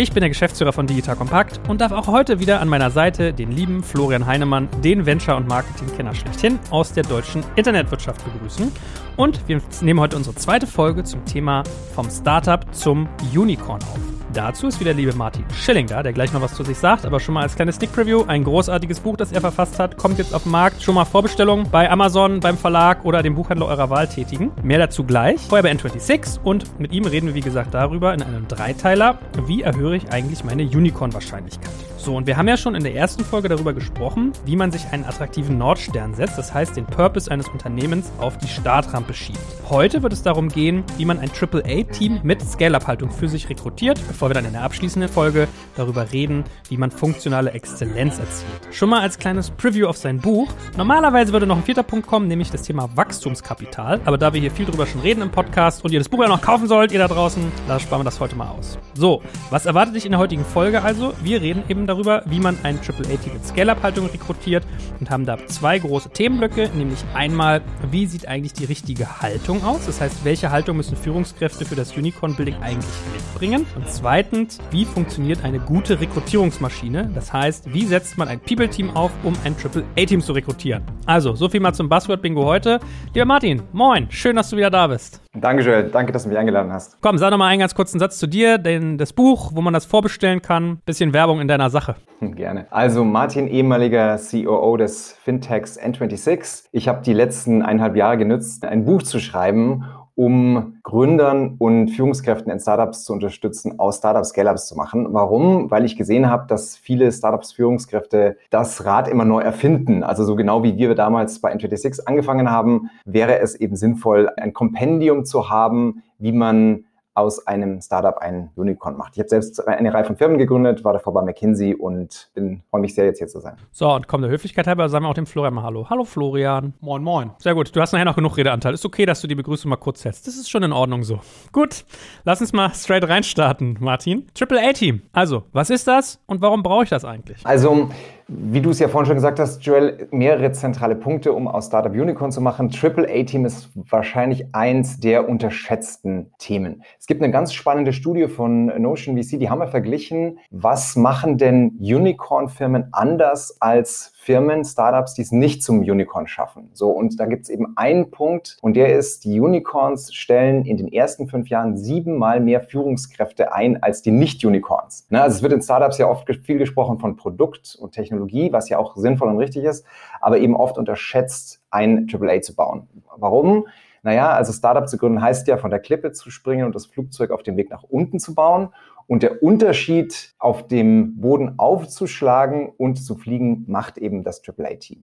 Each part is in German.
Ich bin der Geschäftsführer von Digital Compact und darf auch heute wieder an meiner Seite den lieben Florian Heinemann, den Venture- und Marketingkenner schlechthin aus der deutschen Internetwirtschaft begrüßen. Und wir nehmen heute unsere zweite Folge zum Thema vom Startup zum Unicorn auf. Dazu ist wieder der liebe Martin Schilling da, der gleich noch was zu sich sagt, aber schon mal als kleines Sneak Preview, ein großartiges Buch, das er verfasst hat, kommt jetzt auf den Markt. Schon mal Vorbestellungen bei Amazon, beim Verlag oder dem Buchhändler eurer Wahl tätigen. Mehr dazu gleich. Vorher bei N26 und mit ihm reden wir, wie gesagt, darüber in einem Dreiteiler, wie erhöhe ich eigentlich meine Unicorn-Wahrscheinlichkeit. So, und wir haben ja schon in der ersten Folge darüber gesprochen, wie man sich einen attraktiven Nordstern setzt, das heißt den Purpose eines Unternehmens auf die Startrampe schiebt. Heute wird es darum gehen, wie man ein AAA-Team mit Scale-Up-Haltung für sich rekrutiert, bevor wir dann in der abschließenden Folge darüber reden, wie man funktionale Exzellenz erzielt. Schon mal als kleines Preview auf sein Buch. Normalerweise würde noch ein vierter Punkt kommen, nämlich das Thema Wachstumskapital. Aber da wir hier viel drüber schon reden im Podcast und ihr das Buch ja noch kaufen sollt, ihr da draußen, da sparen wir das heute mal aus. So, was erwartet dich in der heutigen Folge also? Wir reden eben darüber, wie man ein AAA-Team mit Scale-Up-Haltung rekrutiert und haben da zwei große Themenblöcke, nämlich einmal, wie sieht eigentlich die richtige Haltung aus? Das heißt, welche Haltung müssen Führungskräfte für das Unicorn-Building eigentlich mitbringen? Und zweitens, wie funktioniert eine gute Rekrutierungsmaschine? Das heißt, wie setzt man ein People-Team auf, um ein AAA-Team zu rekrutieren? Also, so viel mal zum Buzzword-Bingo heute. Lieber Martin, moin, schön, dass du wieder da bist. Danke, Joel. Danke, dass du mich eingeladen hast. Komm, sag noch mal einen ganz kurzen Satz zu dir, denn das Buch, wo man das vorbestellen kann, bisschen Werbung in deiner Sache. Gerne. Also Martin, ehemaliger COO des Fintechs N26. Ich habe die letzten eineinhalb Jahre genutzt, ein Buch zu schreiben um Gründern und Führungskräften in Startups zu unterstützen, aus Startups Scale-Ups zu machen. Warum? Weil ich gesehen habe, dass viele Startups Führungskräfte das Rad immer neu erfinden. Also so genau wie wir damals bei N26 angefangen haben, wäre es eben sinnvoll, ein Kompendium zu haben, wie man aus einem Startup ein Unicorn macht. Ich habe selbst eine Reihe von Firmen gegründet, war davor bei McKinsey und bin freue mich sehr, jetzt hier zu sein. So, und komm der Höflichkeit halber, sagen wir auch dem Florian mal Hallo. Hallo Florian. Moin, moin. Sehr gut. Du hast nachher noch genug Redeanteil. Ist okay, dass du die Begrüßung mal kurz setzt. Das ist schon in Ordnung so. Gut, lass uns mal straight reinstarten, Martin. Triple A-Team. Also, was ist das und warum brauche ich das eigentlich? Also, wie du es ja vorhin schon gesagt hast, Joel, mehrere zentrale Punkte, um aus Startup Unicorn zu machen. Triple A-Team ist wahrscheinlich eins der unterschätzten Themen. Es gibt eine ganz spannende Studie von Notion VC, die haben wir verglichen. Was machen denn Unicorn-Firmen anders als Firmen, Startups, die es nicht zum Unicorn schaffen. So, und da gibt es eben einen Punkt und der ist, die Unicorns stellen in den ersten fünf Jahren siebenmal mehr Führungskräfte ein als die Nicht-Unicorns. Ne, also es wird in Startups ja oft viel gesprochen von Produkt und Technologie, was ja auch sinnvoll und richtig ist, aber eben oft unterschätzt, ein AAA zu bauen. Warum? Naja, also Startup zu gründen heißt ja, von der Klippe zu springen und das Flugzeug auf dem Weg nach unten zu bauen. Und der Unterschied auf dem Boden aufzuschlagen und zu fliegen macht eben das AAA-Team.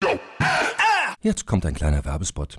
Jetzt kommt ein kleiner Werbespot.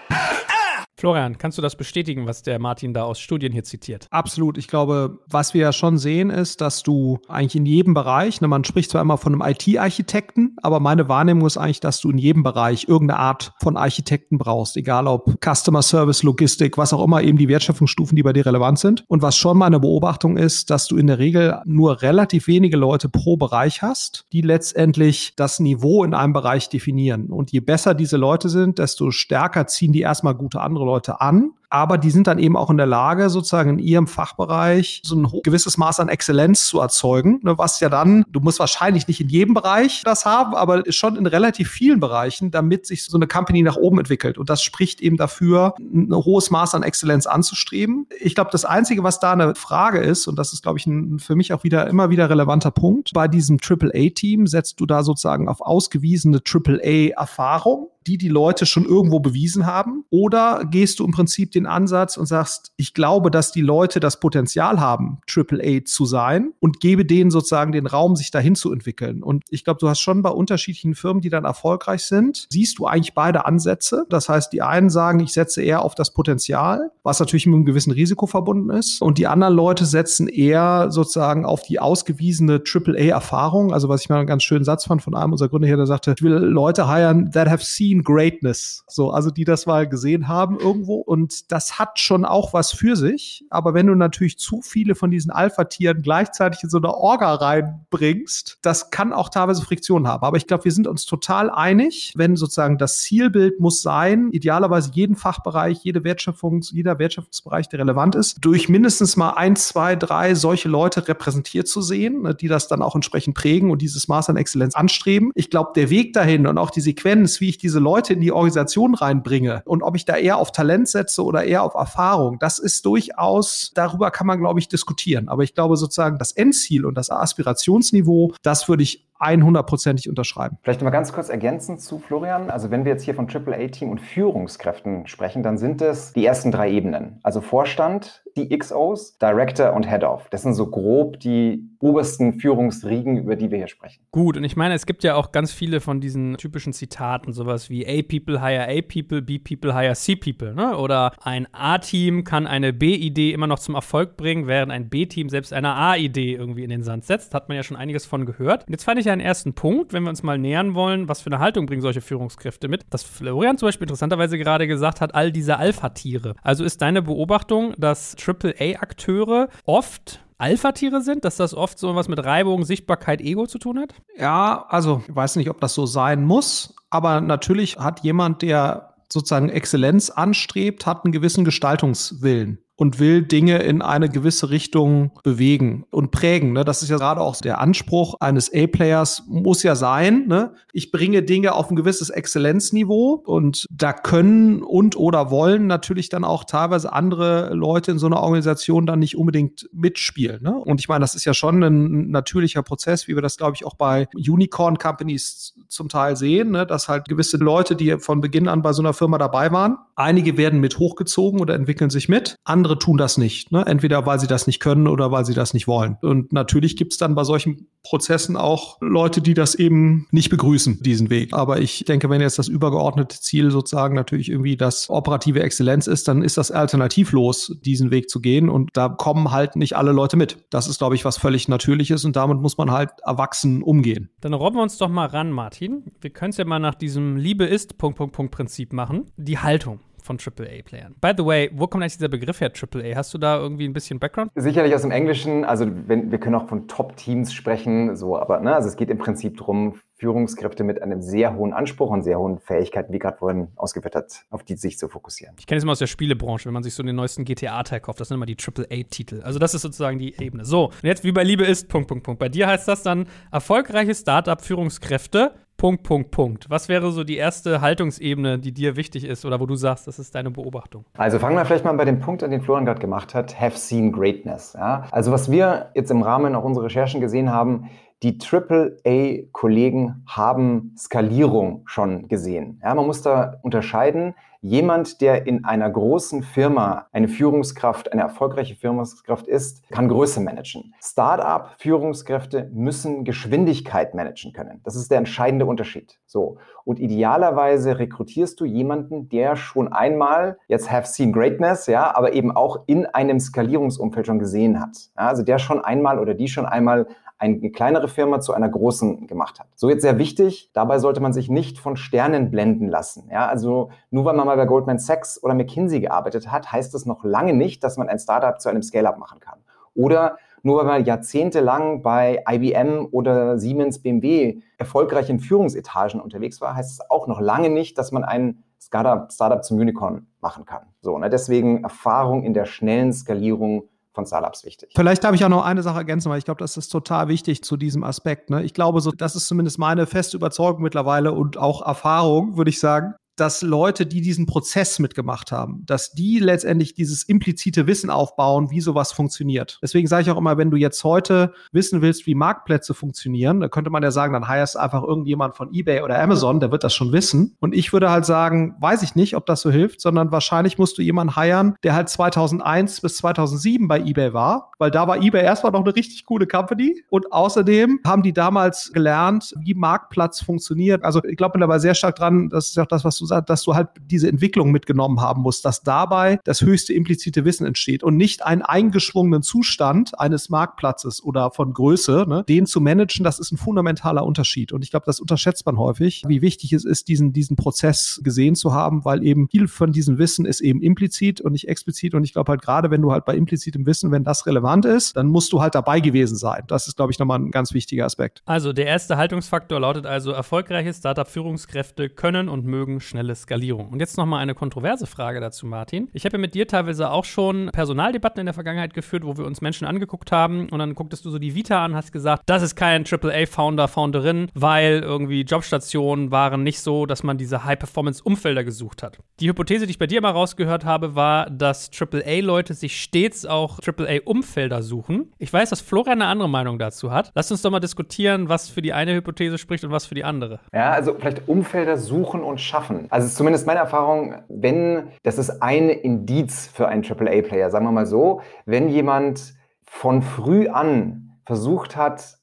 Florian, kannst du das bestätigen, was der Martin da aus Studien hier zitiert? Absolut. Ich glaube, was wir ja schon sehen, ist, dass du eigentlich in jedem Bereich, ne, man spricht zwar immer von einem IT-Architekten, aber meine Wahrnehmung ist eigentlich, dass du in jedem Bereich irgendeine Art von Architekten brauchst, egal ob Customer Service, Logistik, was auch immer eben die Wertschöpfungsstufen, die bei dir relevant sind. Und was schon meine Beobachtung ist, dass du in der Regel nur relativ wenige Leute pro Bereich hast, die letztendlich das Niveau in einem Bereich definieren. Und je besser diese Leute sind, desto stärker ziehen die erstmal gute andere Leute an aber die sind dann eben auch in der Lage, sozusagen in ihrem Fachbereich so ein gewisses Maß an Exzellenz zu erzeugen, ne, was ja dann, du musst wahrscheinlich nicht in jedem Bereich das haben, aber schon in relativ vielen Bereichen, damit sich so eine Company nach oben entwickelt. Und das spricht eben dafür, ein hohes Maß an Exzellenz anzustreben. Ich glaube, das Einzige, was da eine Frage ist, und das ist, glaube ich, ein, für mich auch wieder immer wieder relevanter Punkt, bei diesem AAA-Team setzt du da sozusagen auf ausgewiesene AAA-Erfahrung die die Leute schon irgendwo bewiesen haben? Oder gehst du im Prinzip den Ansatz und sagst, ich glaube, dass die Leute das Potenzial haben, AAA zu sein und gebe denen sozusagen den Raum, sich dahin zu entwickeln? Und ich glaube, du hast schon bei unterschiedlichen Firmen, die dann erfolgreich sind, siehst du eigentlich beide Ansätze. Das heißt, die einen sagen, ich setze eher auf das Potenzial, was natürlich mit einem gewissen Risiko verbunden ist. Und die anderen Leute setzen eher sozusagen auf die ausgewiesene AAA-Erfahrung. Also was ich mal einen ganz schönen Satz fand von einem unserer Gründer hier, der sagte, ich will Leute hiren that have seen greatness. So, also die das mal gesehen haben irgendwo. Und das hat schon auch was für sich. Aber wenn du natürlich zu viele von diesen Alpha-Tieren gleichzeitig in so eine Orga reinbringst, das kann auch teilweise Friktion haben. Aber ich glaube, wir sind uns total einig, wenn sozusagen das Zielbild muss sein, idealerweise jeden Fachbereich, jede Wertschöpfungs-, jeder Wertschöpfungsbereich, der relevant ist, durch mindestens mal ein, zwei, drei solche Leute repräsentiert zu sehen, ne, die das dann auch entsprechend prägen und dieses Maß an Exzellenz anstreben. Ich glaube, der Weg dahin und auch die Sequenz, wie ich diese Leute in die Organisation reinbringe und ob ich da eher auf Talent setze oder eher auf Erfahrung, das ist durchaus, darüber kann man, glaube ich, diskutieren. Aber ich glaube sozusagen, das Endziel und das Aspirationsniveau, das würde ich 100%ig unterschreiben. Vielleicht mal ganz kurz ergänzend zu Florian. Also wenn wir jetzt hier von AAA-Team und Führungskräften sprechen, dann sind es die ersten drei Ebenen. Also Vorstand, die XOs, Director und Head-Off. Das sind so grob die obersten Führungsriegen, über die wir hier sprechen. Gut, und ich meine, es gibt ja auch ganz viele von diesen typischen Zitaten, sowas wie A-People hire A-People, B-People hire C-People. Ne? Oder ein A-Team kann eine B-Idee immer noch zum Erfolg bringen, während ein B-Team selbst eine A-Idee irgendwie in den Sand setzt. Hat man ja schon einiges von gehört. Und jetzt fand ich ja einen ersten Punkt, wenn wir uns mal nähern wollen, was für eine Haltung bringen solche Führungskräfte mit. Dass Florian zum Beispiel interessanterweise gerade gesagt hat, all diese Alpha-Tiere. Also ist deine Beobachtung, dass AAA-Akteure oft Alpha-Tiere sind, dass das oft so was mit Reibung, Sichtbarkeit, Ego zu tun hat? Ja, also ich weiß nicht, ob das so sein muss, aber natürlich hat jemand, der sozusagen Exzellenz anstrebt, hat einen gewissen Gestaltungswillen und will Dinge in eine gewisse Richtung bewegen und prägen. Ne? Das ist ja gerade auch der Anspruch eines A-Players, muss ja sein. Ne? Ich bringe Dinge auf ein gewisses Exzellenzniveau und da können und oder wollen natürlich dann auch teilweise andere Leute in so einer Organisation dann nicht unbedingt mitspielen. Ne? Und ich meine, das ist ja schon ein natürlicher Prozess, wie wir das, glaube ich, auch bei Unicorn-Companies zum Teil sehen, ne? dass halt gewisse Leute, die von Beginn an bei so einer Firma dabei waren, einige werden mit hochgezogen oder entwickeln sich mit, andere andere tun das nicht. Ne? Entweder weil sie das nicht können oder weil sie das nicht wollen. Und natürlich gibt es dann bei solchen Prozessen auch Leute, die das eben nicht begrüßen, diesen Weg. Aber ich denke, wenn jetzt das übergeordnete Ziel sozusagen natürlich irgendwie das operative Exzellenz ist, dann ist das alternativlos, diesen Weg zu gehen. Und da kommen halt nicht alle Leute mit. Das ist, glaube ich, was völlig Natürliches und damit muss man halt erwachsen umgehen. Dann robben wir uns doch mal ran, Martin. Wir können es ja mal nach diesem Liebe ist Punkt, Punkt, Punkt Prinzip machen. Die Haltung von AAA-Playern. By the way, wo kommt eigentlich dieser Begriff her, AAA? Hast du da irgendwie ein bisschen Background? Sicherlich aus dem Englischen. Also wenn, wir können auch von Top-Teams sprechen, so, aber ne, also es geht im Prinzip darum, Führungskräfte mit einem sehr hohen Anspruch und sehr hohen Fähigkeiten, wie gerade vorhin ausgeführt hat, auf die sich zu fokussieren. Ich kenne es immer aus der Spielebranche, wenn man sich so den neuesten GTA-Teil kauft, das sind immer die AAA-Titel. Also das ist sozusagen die Ebene. So, und jetzt wie bei Liebe ist, Punkt, Punkt, Punkt. Bei dir heißt das dann erfolgreiche Startup-Führungskräfte Punkt, Punkt, Punkt. Was wäre so die erste Haltungsebene, die dir wichtig ist oder wo du sagst, das ist deine Beobachtung? Also fangen wir vielleicht mal bei dem Punkt an, den Florian gerade gemacht hat, have seen greatness. Ja? Also was wir jetzt im Rahmen auch unserer Recherchen gesehen haben, die AAA-Kollegen haben Skalierung schon gesehen. Ja, man muss da unterscheiden. Jemand, der in einer großen Firma eine Führungskraft, eine erfolgreiche Führungskraft ist, kann Größe managen. Startup-Führungskräfte müssen Geschwindigkeit managen können. Das ist der entscheidende Unterschied. So. Und idealerweise rekrutierst du jemanden, der schon einmal, jetzt have seen greatness, ja, aber eben auch in einem Skalierungsumfeld schon gesehen hat. Ja, also der schon einmal oder die schon einmal eine kleinere Firma zu einer großen gemacht hat. So jetzt sehr wichtig, dabei sollte man sich nicht von Sternen blenden lassen. Ja, also nur weil man mal bei Goldman Sachs oder McKinsey gearbeitet hat, heißt das noch lange nicht, dass man ein Startup zu einem Scale-up machen kann. Oder nur weil man jahrzehntelang bei IBM oder Siemens, BMW erfolgreich in Führungsetagen unterwegs war, heißt es auch noch lange nicht, dass man ein Startup, Startup zum Unicorn machen kann. So, ne? Deswegen Erfahrung in der schnellen Skalierung von Startups wichtig. Vielleicht darf ich auch noch eine Sache ergänzen, weil ich glaube, das ist total wichtig zu diesem Aspekt. Ne? Ich glaube, so, das ist zumindest meine feste Überzeugung mittlerweile und auch Erfahrung, würde ich sagen, dass Leute, die diesen Prozess mitgemacht haben, dass die letztendlich dieses implizite Wissen aufbauen, wie sowas funktioniert. Deswegen sage ich auch immer, wenn du jetzt heute wissen willst, wie Marktplätze funktionieren, da könnte man ja sagen, dann heierst einfach irgendjemand von eBay oder Amazon, der wird das schon wissen. Und ich würde halt sagen, weiß ich nicht, ob das so hilft, sondern wahrscheinlich musst du jemanden heiern, der halt 2001 bis 2007 bei eBay war, weil da war eBay erstmal noch eine richtig coole Company und außerdem haben die damals gelernt, wie Marktplatz funktioniert. Also ich glaube mittlerweile sehr stark dran, das ist auch das, was du dass du halt diese Entwicklung mitgenommen haben musst, dass dabei das höchste implizite Wissen entsteht und nicht einen eingeschwungenen Zustand eines Marktplatzes oder von Größe, ne, den zu managen, das ist ein fundamentaler Unterschied. Und ich glaube, das unterschätzt man häufig, wie wichtig es ist, diesen, diesen Prozess gesehen zu haben, weil eben viel von diesem Wissen ist eben implizit und nicht explizit. Und ich glaube halt gerade, wenn du halt bei implizitem Wissen, wenn das relevant ist, dann musst du halt dabei gewesen sein. Das ist, glaube ich, nochmal ein ganz wichtiger Aspekt. Also der erste Haltungsfaktor lautet also, erfolgreiche Startup-Führungskräfte können und mögen schnelle Skalierung. Und jetzt nochmal eine kontroverse Frage dazu, Martin. Ich habe ja mit dir teilweise auch schon Personaldebatten in der Vergangenheit geführt, wo wir uns Menschen angeguckt haben und dann gucktest du so die Vita an, hast gesagt, das ist kein AAA-Founder, Founderin, weil irgendwie Jobstationen waren nicht so, dass man diese High-Performance-Umfelder gesucht hat. Die Hypothese, die ich bei dir mal rausgehört habe, war, dass AAA-Leute sich stets auch AAA-Umfelder suchen. Ich weiß, dass Florian eine andere Meinung dazu hat. Lass uns doch mal diskutieren, was für die eine Hypothese spricht und was für die andere. Ja, also vielleicht Umfelder suchen und schaffen. Also zumindest meine Erfahrung, wenn, das ist ein Indiz für einen AAA-Player, sagen wir mal so, wenn jemand von früh an versucht hat,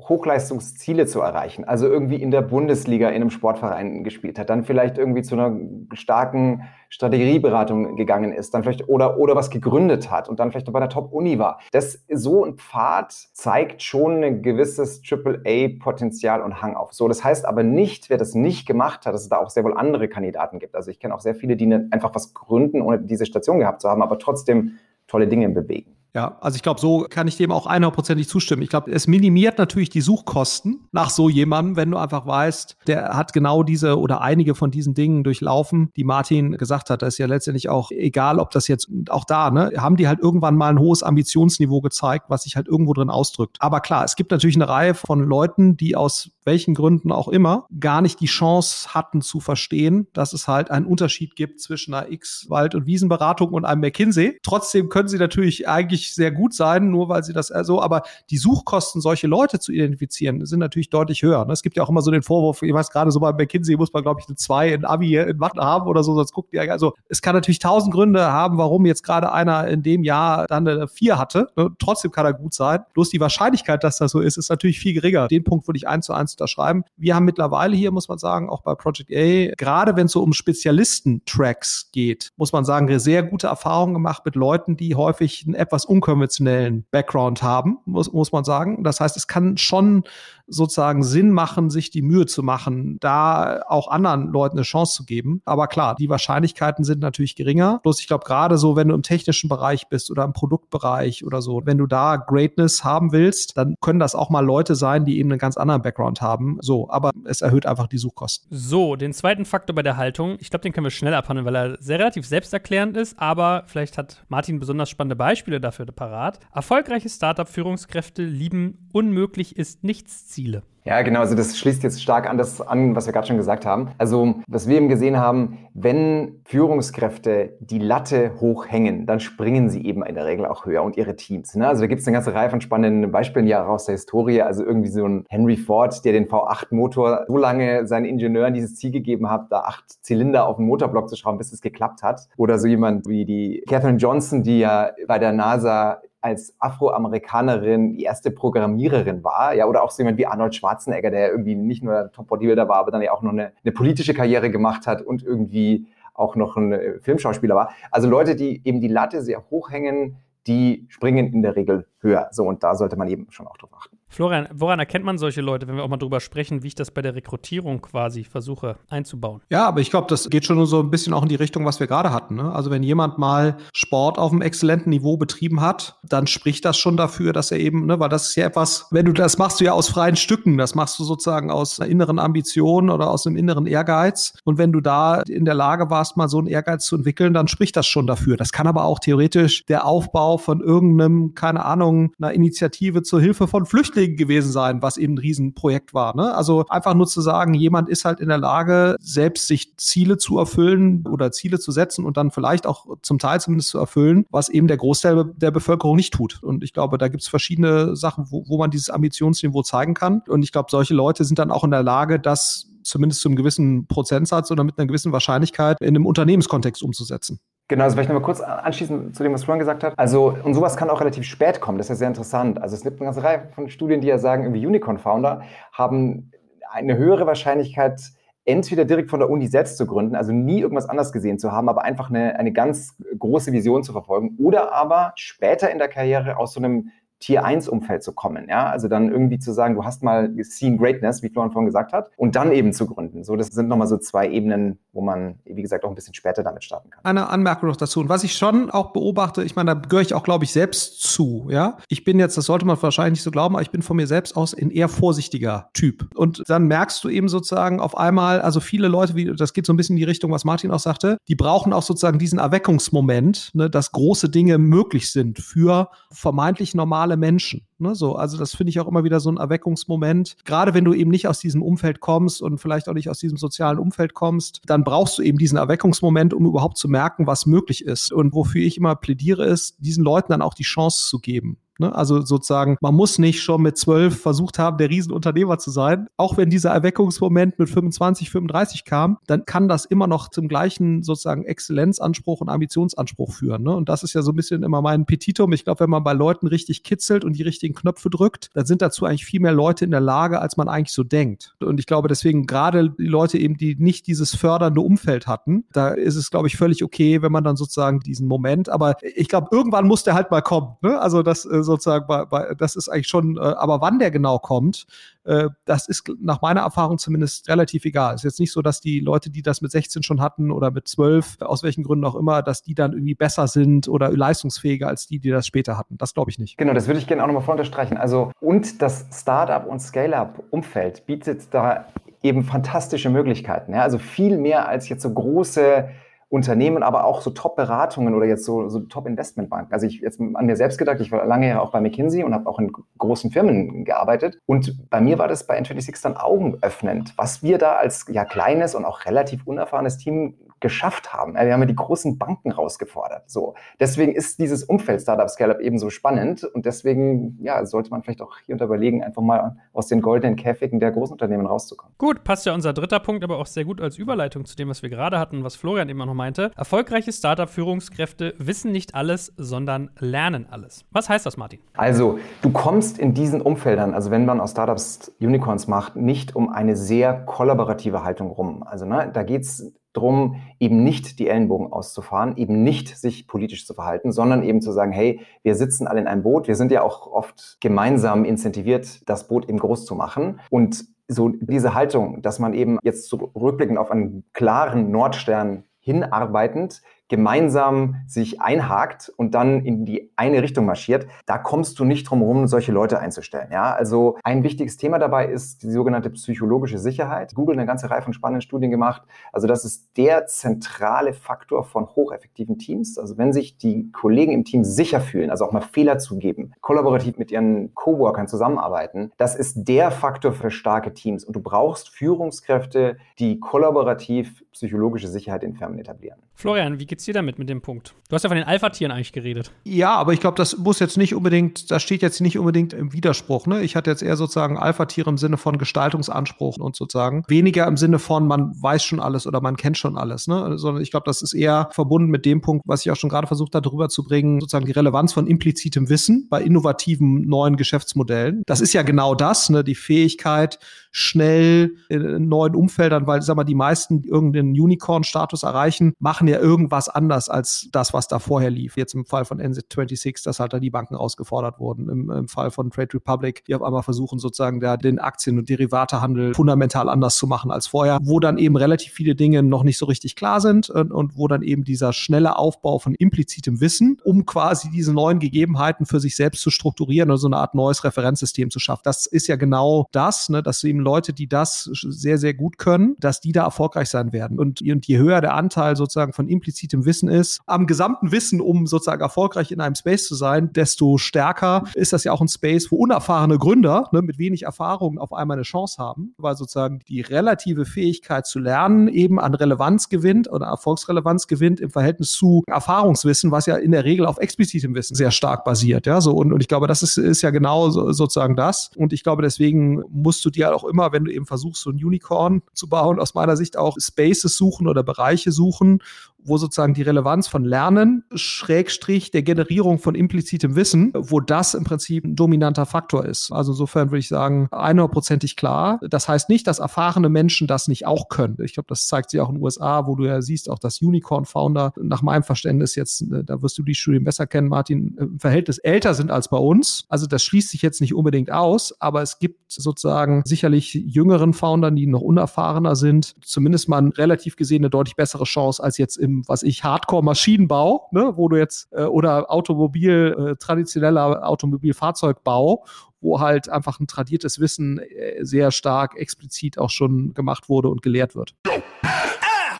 Hochleistungsziele zu erreichen, also irgendwie in der Bundesliga in einem Sportverein gespielt hat, dann vielleicht irgendwie zu einer starken Strategieberatung gegangen ist, dann vielleicht oder, oder was gegründet hat und dann vielleicht bei der Top-Uni war. Das so ein Pfad zeigt schon ein gewisses AAA-Potenzial und Hang auf. So, das heißt aber nicht, wer das nicht gemacht hat, dass es da auch sehr wohl andere Kandidaten gibt. Also ich kenne auch sehr viele, die einfach was gründen, ohne diese Station gehabt zu haben, aber trotzdem tolle Dinge bewegen. Ja, also ich glaube, so kann ich dem auch 100%ig zustimmen. Ich glaube, es minimiert natürlich die Suchkosten nach so jemandem, wenn du einfach weißt, der hat genau diese oder einige von diesen Dingen durchlaufen, die Martin gesagt hat. Das ist ja letztendlich auch egal, ob das jetzt auch da, ne, haben die halt irgendwann mal ein hohes Ambitionsniveau gezeigt, was sich halt irgendwo drin ausdrückt. Aber klar, es gibt natürlich eine Reihe von Leuten, die aus welchen Gründen auch immer gar nicht die Chance hatten zu verstehen, dass es halt einen Unterschied gibt zwischen einer X-Wald- und Wiesenberatung und einem McKinsey. Trotzdem können sie natürlich eigentlich sehr gut sein, nur weil sie das also, aber die Suchkosten, solche Leute zu identifizieren, sind natürlich deutlich höher. Ne? Es gibt ja auch immer so den Vorwurf, ich weiß gerade so bei McKinsey muss man, glaube ich, eine 2 in Abi in Mathe haben oder so, sonst guckt ihr, also es kann natürlich tausend Gründe haben, warum jetzt gerade einer in dem Jahr dann eine 4 hatte. Ne? Trotzdem kann er gut sein. Bloß die Wahrscheinlichkeit, dass das so ist, ist natürlich viel geringer. Den Punkt würde ich eins zu eins unterschreiben. Wir haben mittlerweile hier, muss man sagen, auch bei Project A, gerade wenn es so um Spezialisten-Tracks geht, muss man sagen, sehr gute Erfahrungen gemacht mit Leuten, die häufig ein etwas unkonventionellen Background haben, muss, muss man sagen. Das heißt, es kann schon sozusagen Sinn machen, sich die Mühe zu machen, da auch anderen Leuten eine Chance zu geben. Aber klar, die Wahrscheinlichkeiten sind natürlich geringer. Bloß ich glaube, gerade so, wenn du im technischen Bereich bist oder im Produktbereich oder so, wenn du da Greatness haben willst, dann können das auch mal Leute sein, die eben einen ganz anderen Background haben. So, aber es erhöht einfach die Suchkosten. So, den zweiten Faktor bei der Haltung, ich glaube, den können wir schnell abhandeln, weil er sehr relativ selbsterklärend ist, aber vielleicht hat Martin besonders spannende Beispiele dafür parat. Erfolgreiche Startup-Führungskräfte lieben unmöglich ist nichts Ziele. Ja, genau. Also das schließt jetzt stark an das an, was wir gerade schon gesagt haben. Also was wir eben gesehen haben, wenn Führungskräfte die Latte hochhängen, dann springen sie eben in der Regel auch höher und ihre Teams. Ne? Also da gibt es eine ganze Reihe von spannenden Beispielen ja aus der Historie. Also irgendwie so ein Henry Ford, der den V8-Motor so lange seinen Ingenieuren dieses Ziel gegeben hat, da acht Zylinder auf den Motorblock zu schrauben, bis es geklappt hat. Oder so jemand wie die Katherine Johnson, die ja bei der NASA als Afroamerikanerin die erste Programmiererin war, ja, oder auch so jemand wie Arnold Schwarzenegger, der irgendwie nicht nur Top-Bodybuilder war, aber dann ja auch noch eine, eine politische Karriere gemacht hat und irgendwie auch noch ein äh, Filmschauspieler war. Also Leute, die eben die Latte sehr hoch hängen, die springen in der Regel höher. So, und da sollte man eben schon auch drauf achten. Florian, woran erkennt man solche Leute, wenn wir auch mal drüber sprechen, wie ich das bei der Rekrutierung quasi versuche einzubauen? Ja, aber ich glaube, das geht schon so ein bisschen auch in die Richtung, was wir gerade hatten. Ne? Also wenn jemand mal Sport auf einem exzellenten Niveau betrieben hat, dann spricht das schon dafür, dass er eben, ne, weil das ist ja etwas, wenn du das machst du ja aus freien Stücken, das machst du sozusagen aus einer inneren Ambition oder aus einem inneren Ehrgeiz. Und wenn du da in der Lage warst, mal so einen Ehrgeiz zu entwickeln, dann spricht das schon dafür. Das kann aber auch theoretisch der Aufbau von irgendeinem, keine Ahnung, einer Initiative zur Hilfe von Flüchtlingen Flüchtlingen gewesen sein, was eben ein Riesenprojekt war. Ne? Also einfach nur zu sagen, jemand ist halt in der Lage, selbst sich Ziele zu erfüllen oder Ziele zu setzen und dann vielleicht auch zum Teil zumindest zu erfüllen, was eben der Großteil der Bevölkerung nicht tut. Und ich glaube, da gibt es verschiedene Sachen, wo, wo man dieses Ambitionsniveau zeigen kann. Und ich glaube, solche Leute sind dann auch in der Lage, das zumindest zu einem gewissen Prozentsatz oder mit einer gewissen Wahrscheinlichkeit in einem Unternehmenskontext umzusetzen. Genau, also vielleicht nochmal kurz anschließen zu dem, was Florian gesagt hat. Also, und sowas kann auch relativ spät kommen. Das ist ja sehr interessant. Also, es gibt eine ganze Reihe von Studien, die ja sagen, irgendwie Unicorn-Founder haben eine höhere Wahrscheinlichkeit, entweder direkt von der Uni selbst zu gründen, also nie irgendwas anders gesehen zu haben, aber einfach eine, eine ganz große Vision zu verfolgen, oder aber später in der Karriere aus so einem Tier 1 Umfeld zu kommen. Ja, also dann irgendwie zu sagen, du hast mal seen Greatness, wie Florian vorhin gesagt hat, und dann eben zu gründen. So, das sind nochmal so zwei Ebenen, wo man, wie gesagt, auch ein bisschen später damit starten kann. Eine Anmerkung noch dazu. Und was ich schon auch beobachte, ich meine, da gehöre ich auch, glaube ich, selbst zu. Ja, ich bin jetzt, das sollte man wahrscheinlich nicht so glauben, aber ich bin von mir selbst aus ein eher vorsichtiger Typ. Und dann merkst du eben sozusagen auf einmal, also viele Leute, wie, das geht so ein bisschen in die Richtung, was Martin auch sagte, die brauchen auch sozusagen diesen Erweckungsmoment, ne, dass große Dinge möglich sind für vermeintlich normale normale Menschen. Ne, so, also das finde ich auch immer wieder so ein Erweckungsmoment. Gerade wenn du eben nicht aus diesem Umfeld kommst und vielleicht auch nicht aus diesem sozialen Umfeld kommst, dann brauchst du eben diesen Erweckungsmoment, um überhaupt zu merken, was möglich ist. Und wofür ich immer plädiere, ist, diesen Leuten dann auch die Chance zu geben. Ne? Also sozusagen, man muss nicht schon mit zwölf versucht haben, der Riesenunternehmer zu sein. Auch wenn dieser Erweckungsmoment mit 25, 35 kam, dann kann das immer noch zum gleichen sozusagen Exzellenzanspruch und Ambitionsanspruch führen. Ne? Und das ist ja so ein bisschen immer mein Petitum. Ich glaube, wenn man bei Leuten richtig kitzelt und die richtigen Knöpfe drückt, dann sind dazu eigentlich viel mehr Leute in der Lage, als man eigentlich so denkt. Und ich glaube deswegen gerade die Leute eben, die nicht dieses fördernde Umfeld hatten, da ist es, glaube ich, völlig okay, wenn man dann sozusagen diesen Moment, aber ich glaube, irgendwann muss der halt mal kommen. Ne? Also das äh, sozusagen, bei, bei, das ist eigentlich schon, äh, aber wann der genau kommt, äh, das ist nach meiner Erfahrung zumindest relativ egal. Es ist jetzt nicht so, dass die Leute, die das mit 16 schon hatten oder mit 12, aus welchen Gründen auch immer, dass die dann irgendwie besser sind oder leistungsfähiger als die, die das später hatten. Das glaube ich nicht. Genau, das würde ich gerne auch nochmal unterstreichen. Also, und das Startup- und Scale-up-Umfeld bietet da eben fantastische Möglichkeiten. Ja? Also viel mehr als jetzt so große Unternehmen, aber auch so Top-Beratungen oder jetzt so, so Top-Investmentbanken. Also ich jetzt an mir selbst gedacht, ich war lange ja auch bei McKinsey und habe auch in großen Firmen gearbeitet. Und bei mir war das bei N26 dann augenöffnend, was wir da als ja kleines und auch relativ unerfahrenes Team geschafft haben. Wir haben ja die großen Banken rausgefordert. So. Deswegen ist dieses Umfeld Startup Scale-Up eben so spannend und deswegen ja, sollte man vielleicht auch hier und überlegen, einfach mal aus den goldenen Käfigen der großen Unternehmen rauszukommen. Gut, passt ja unser dritter Punkt aber auch sehr gut als Überleitung zu dem, was wir gerade hatten, was Florian eben noch meinte. Erfolgreiche Startup-Führungskräfte wissen nicht alles, sondern lernen alles. Was heißt das, Martin? Also, du kommst in diesen Umfeldern, also wenn man aus Startups Unicorns macht, nicht um eine sehr kollaborative Haltung rum. Also, ne, da geht es drum, eben nicht die Ellenbogen auszufahren, eben nicht sich politisch zu verhalten, sondern eben zu sagen, hey, wir sitzen alle in einem Boot. Wir sind ja auch oft gemeinsam incentiviert, das Boot eben groß zu machen. Und so diese Haltung, dass man eben jetzt so rückblickend auf einen klaren Nordstern hinarbeitend gemeinsam sich einhakt und dann in die eine Richtung marschiert, da kommst du nicht drum herum, solche Leute einzustellen. Ja, also ein wichtiges Thema dabei ist die sogenannte psychologische Sicherheit. Google eine ganze Reihe von spannenden Studien gemacht. Also das ist der zentrale Faktor von hocheffektiven Teams. Also wenn sich die Kollegen im Team sicher fühlen, also auch mal Fehler zugeben, kollaborativ mit ihren Coworkern zusammenarbeiten, das ist der Faktor für starke Teams. Und du brauchst Führungskräfte, die kollaborativ psychologische Sicherheit in Firmen etablieren. Florian, wie geht's dir damit mit dem Punkt? Du hast ja von den Alpha-Tieren eigentlich geredet. Ja, aber ich glaube, das muss jetzt nicht unbedingt, das steht jetzt nicht unbedingt im Widerspruch. Ne? Ich hatte jetzt eher sozusagen Alpha-Tiere im Sinne von Gestaltungsanspruch und sozusagen weniger im Sinne von, man weiß schon alles oder man kennt schon alles. Ne? Sondern ich glaube, das ist eher verbunden mit dem Punkt, was ich auch schon gerade versucht habe, darüber zu bringen, sozusagen die Relevanz von implizitem Wissen bei innovativen neuen Geschäftsmodellen. Das ist ja genau das, ne? die Fähigkeit, schnell in neuen Umfeldern, weil, sag mal, die meisten, die irgendeinen Unicorn-Status erreichen, machen ja irgendwas anders als das, was da vorher lief. Jetzt im Fall von NZ26, dass halt da die Banken ausgefordert wurden. Im, Im, Fall von Trade Republic, die auf einmal versuchen, sozusagen da den Aktien- und Derivatehandel fundamental anders zu machen als vorher, wo dann eben relativ viele Dinge noch nicht so richtig klar sind und, und wo dann eben dieser schnelle Aufbau von implizitem Wissen, um quasi diese neuen Gegebenheiten für sich selbst zu strukturieren oder so eine Art neues Referenzsystem zu schaffen. Das ist ja genau das, ne, dass du eben Leute, die das sehr, sehr gut können, dass die da erfolgreich sein werden. Und, und je höher der Anteil sozusagen von implizitem Wissen ist, am gesamten Wissen, um sozusagen erfolgreich in einem Space zu sein, desto stärker ist das ja auch ein Space, wo unerfahrene Gründer ne, mit wenig Erfahrung auf einmal eine Chance haben, weil sozusagen die relative Fähigkeit zu lernen eben an Relevanz gewinnt oder Erfolgsrelevanz gewinnt im Verhältnis zu Erfahrungswissen, was ja in der Regel auf explizitem Wissen sehr stark basiert. Ja, so und, und ich glaube, das ist, ist ja genau so, sozusagen das. Und ich glaube, deswegen musst du dir auch immer, wenn du eben versuchst, so ein Unicorn zu bauen, aus meiner Sicht auch Spaces suchen oder Bereiche suchen, wo sozusagen die Relevanz von Lernen, Schrägstrich der Generierung von implizitem Wissen, wo das im Prinzip ein dominanter Faktor ist. Also insofern würde ich sagen, 100%ig klar. Das heißt nicht, dass erfahrene Menschen das nicht auch können. Ich glaube, das zeigt sich auch in den USA, wo du ja siehst, auch das Unicorn-Founder nach meinem Verständnis jetzt, äh, da wirst du die Studien besser kennen, Martin, im Verhältnis älter sind als bei uns. Also das schließt sich jetzt nicht unbedingt aus, aber es gibt sozusagen sicherlich jüngeren Foundern, die noch unerfahrener sind, zumindest mal relativ gesehen eine deutlich bessere Chance als jetzt im was ich, Hardcore-Maschinenbau, ne, wo du jetzt, äh, oder Automobil, äh, traditioneller Automobilfahrzeugbau, wo halt einfach ein tradiertes Wissen äh, sehr stark explizit auch schon gemacht wurde und gelehrt wird.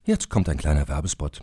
Jetzt kommt ein kleiner Werbespot.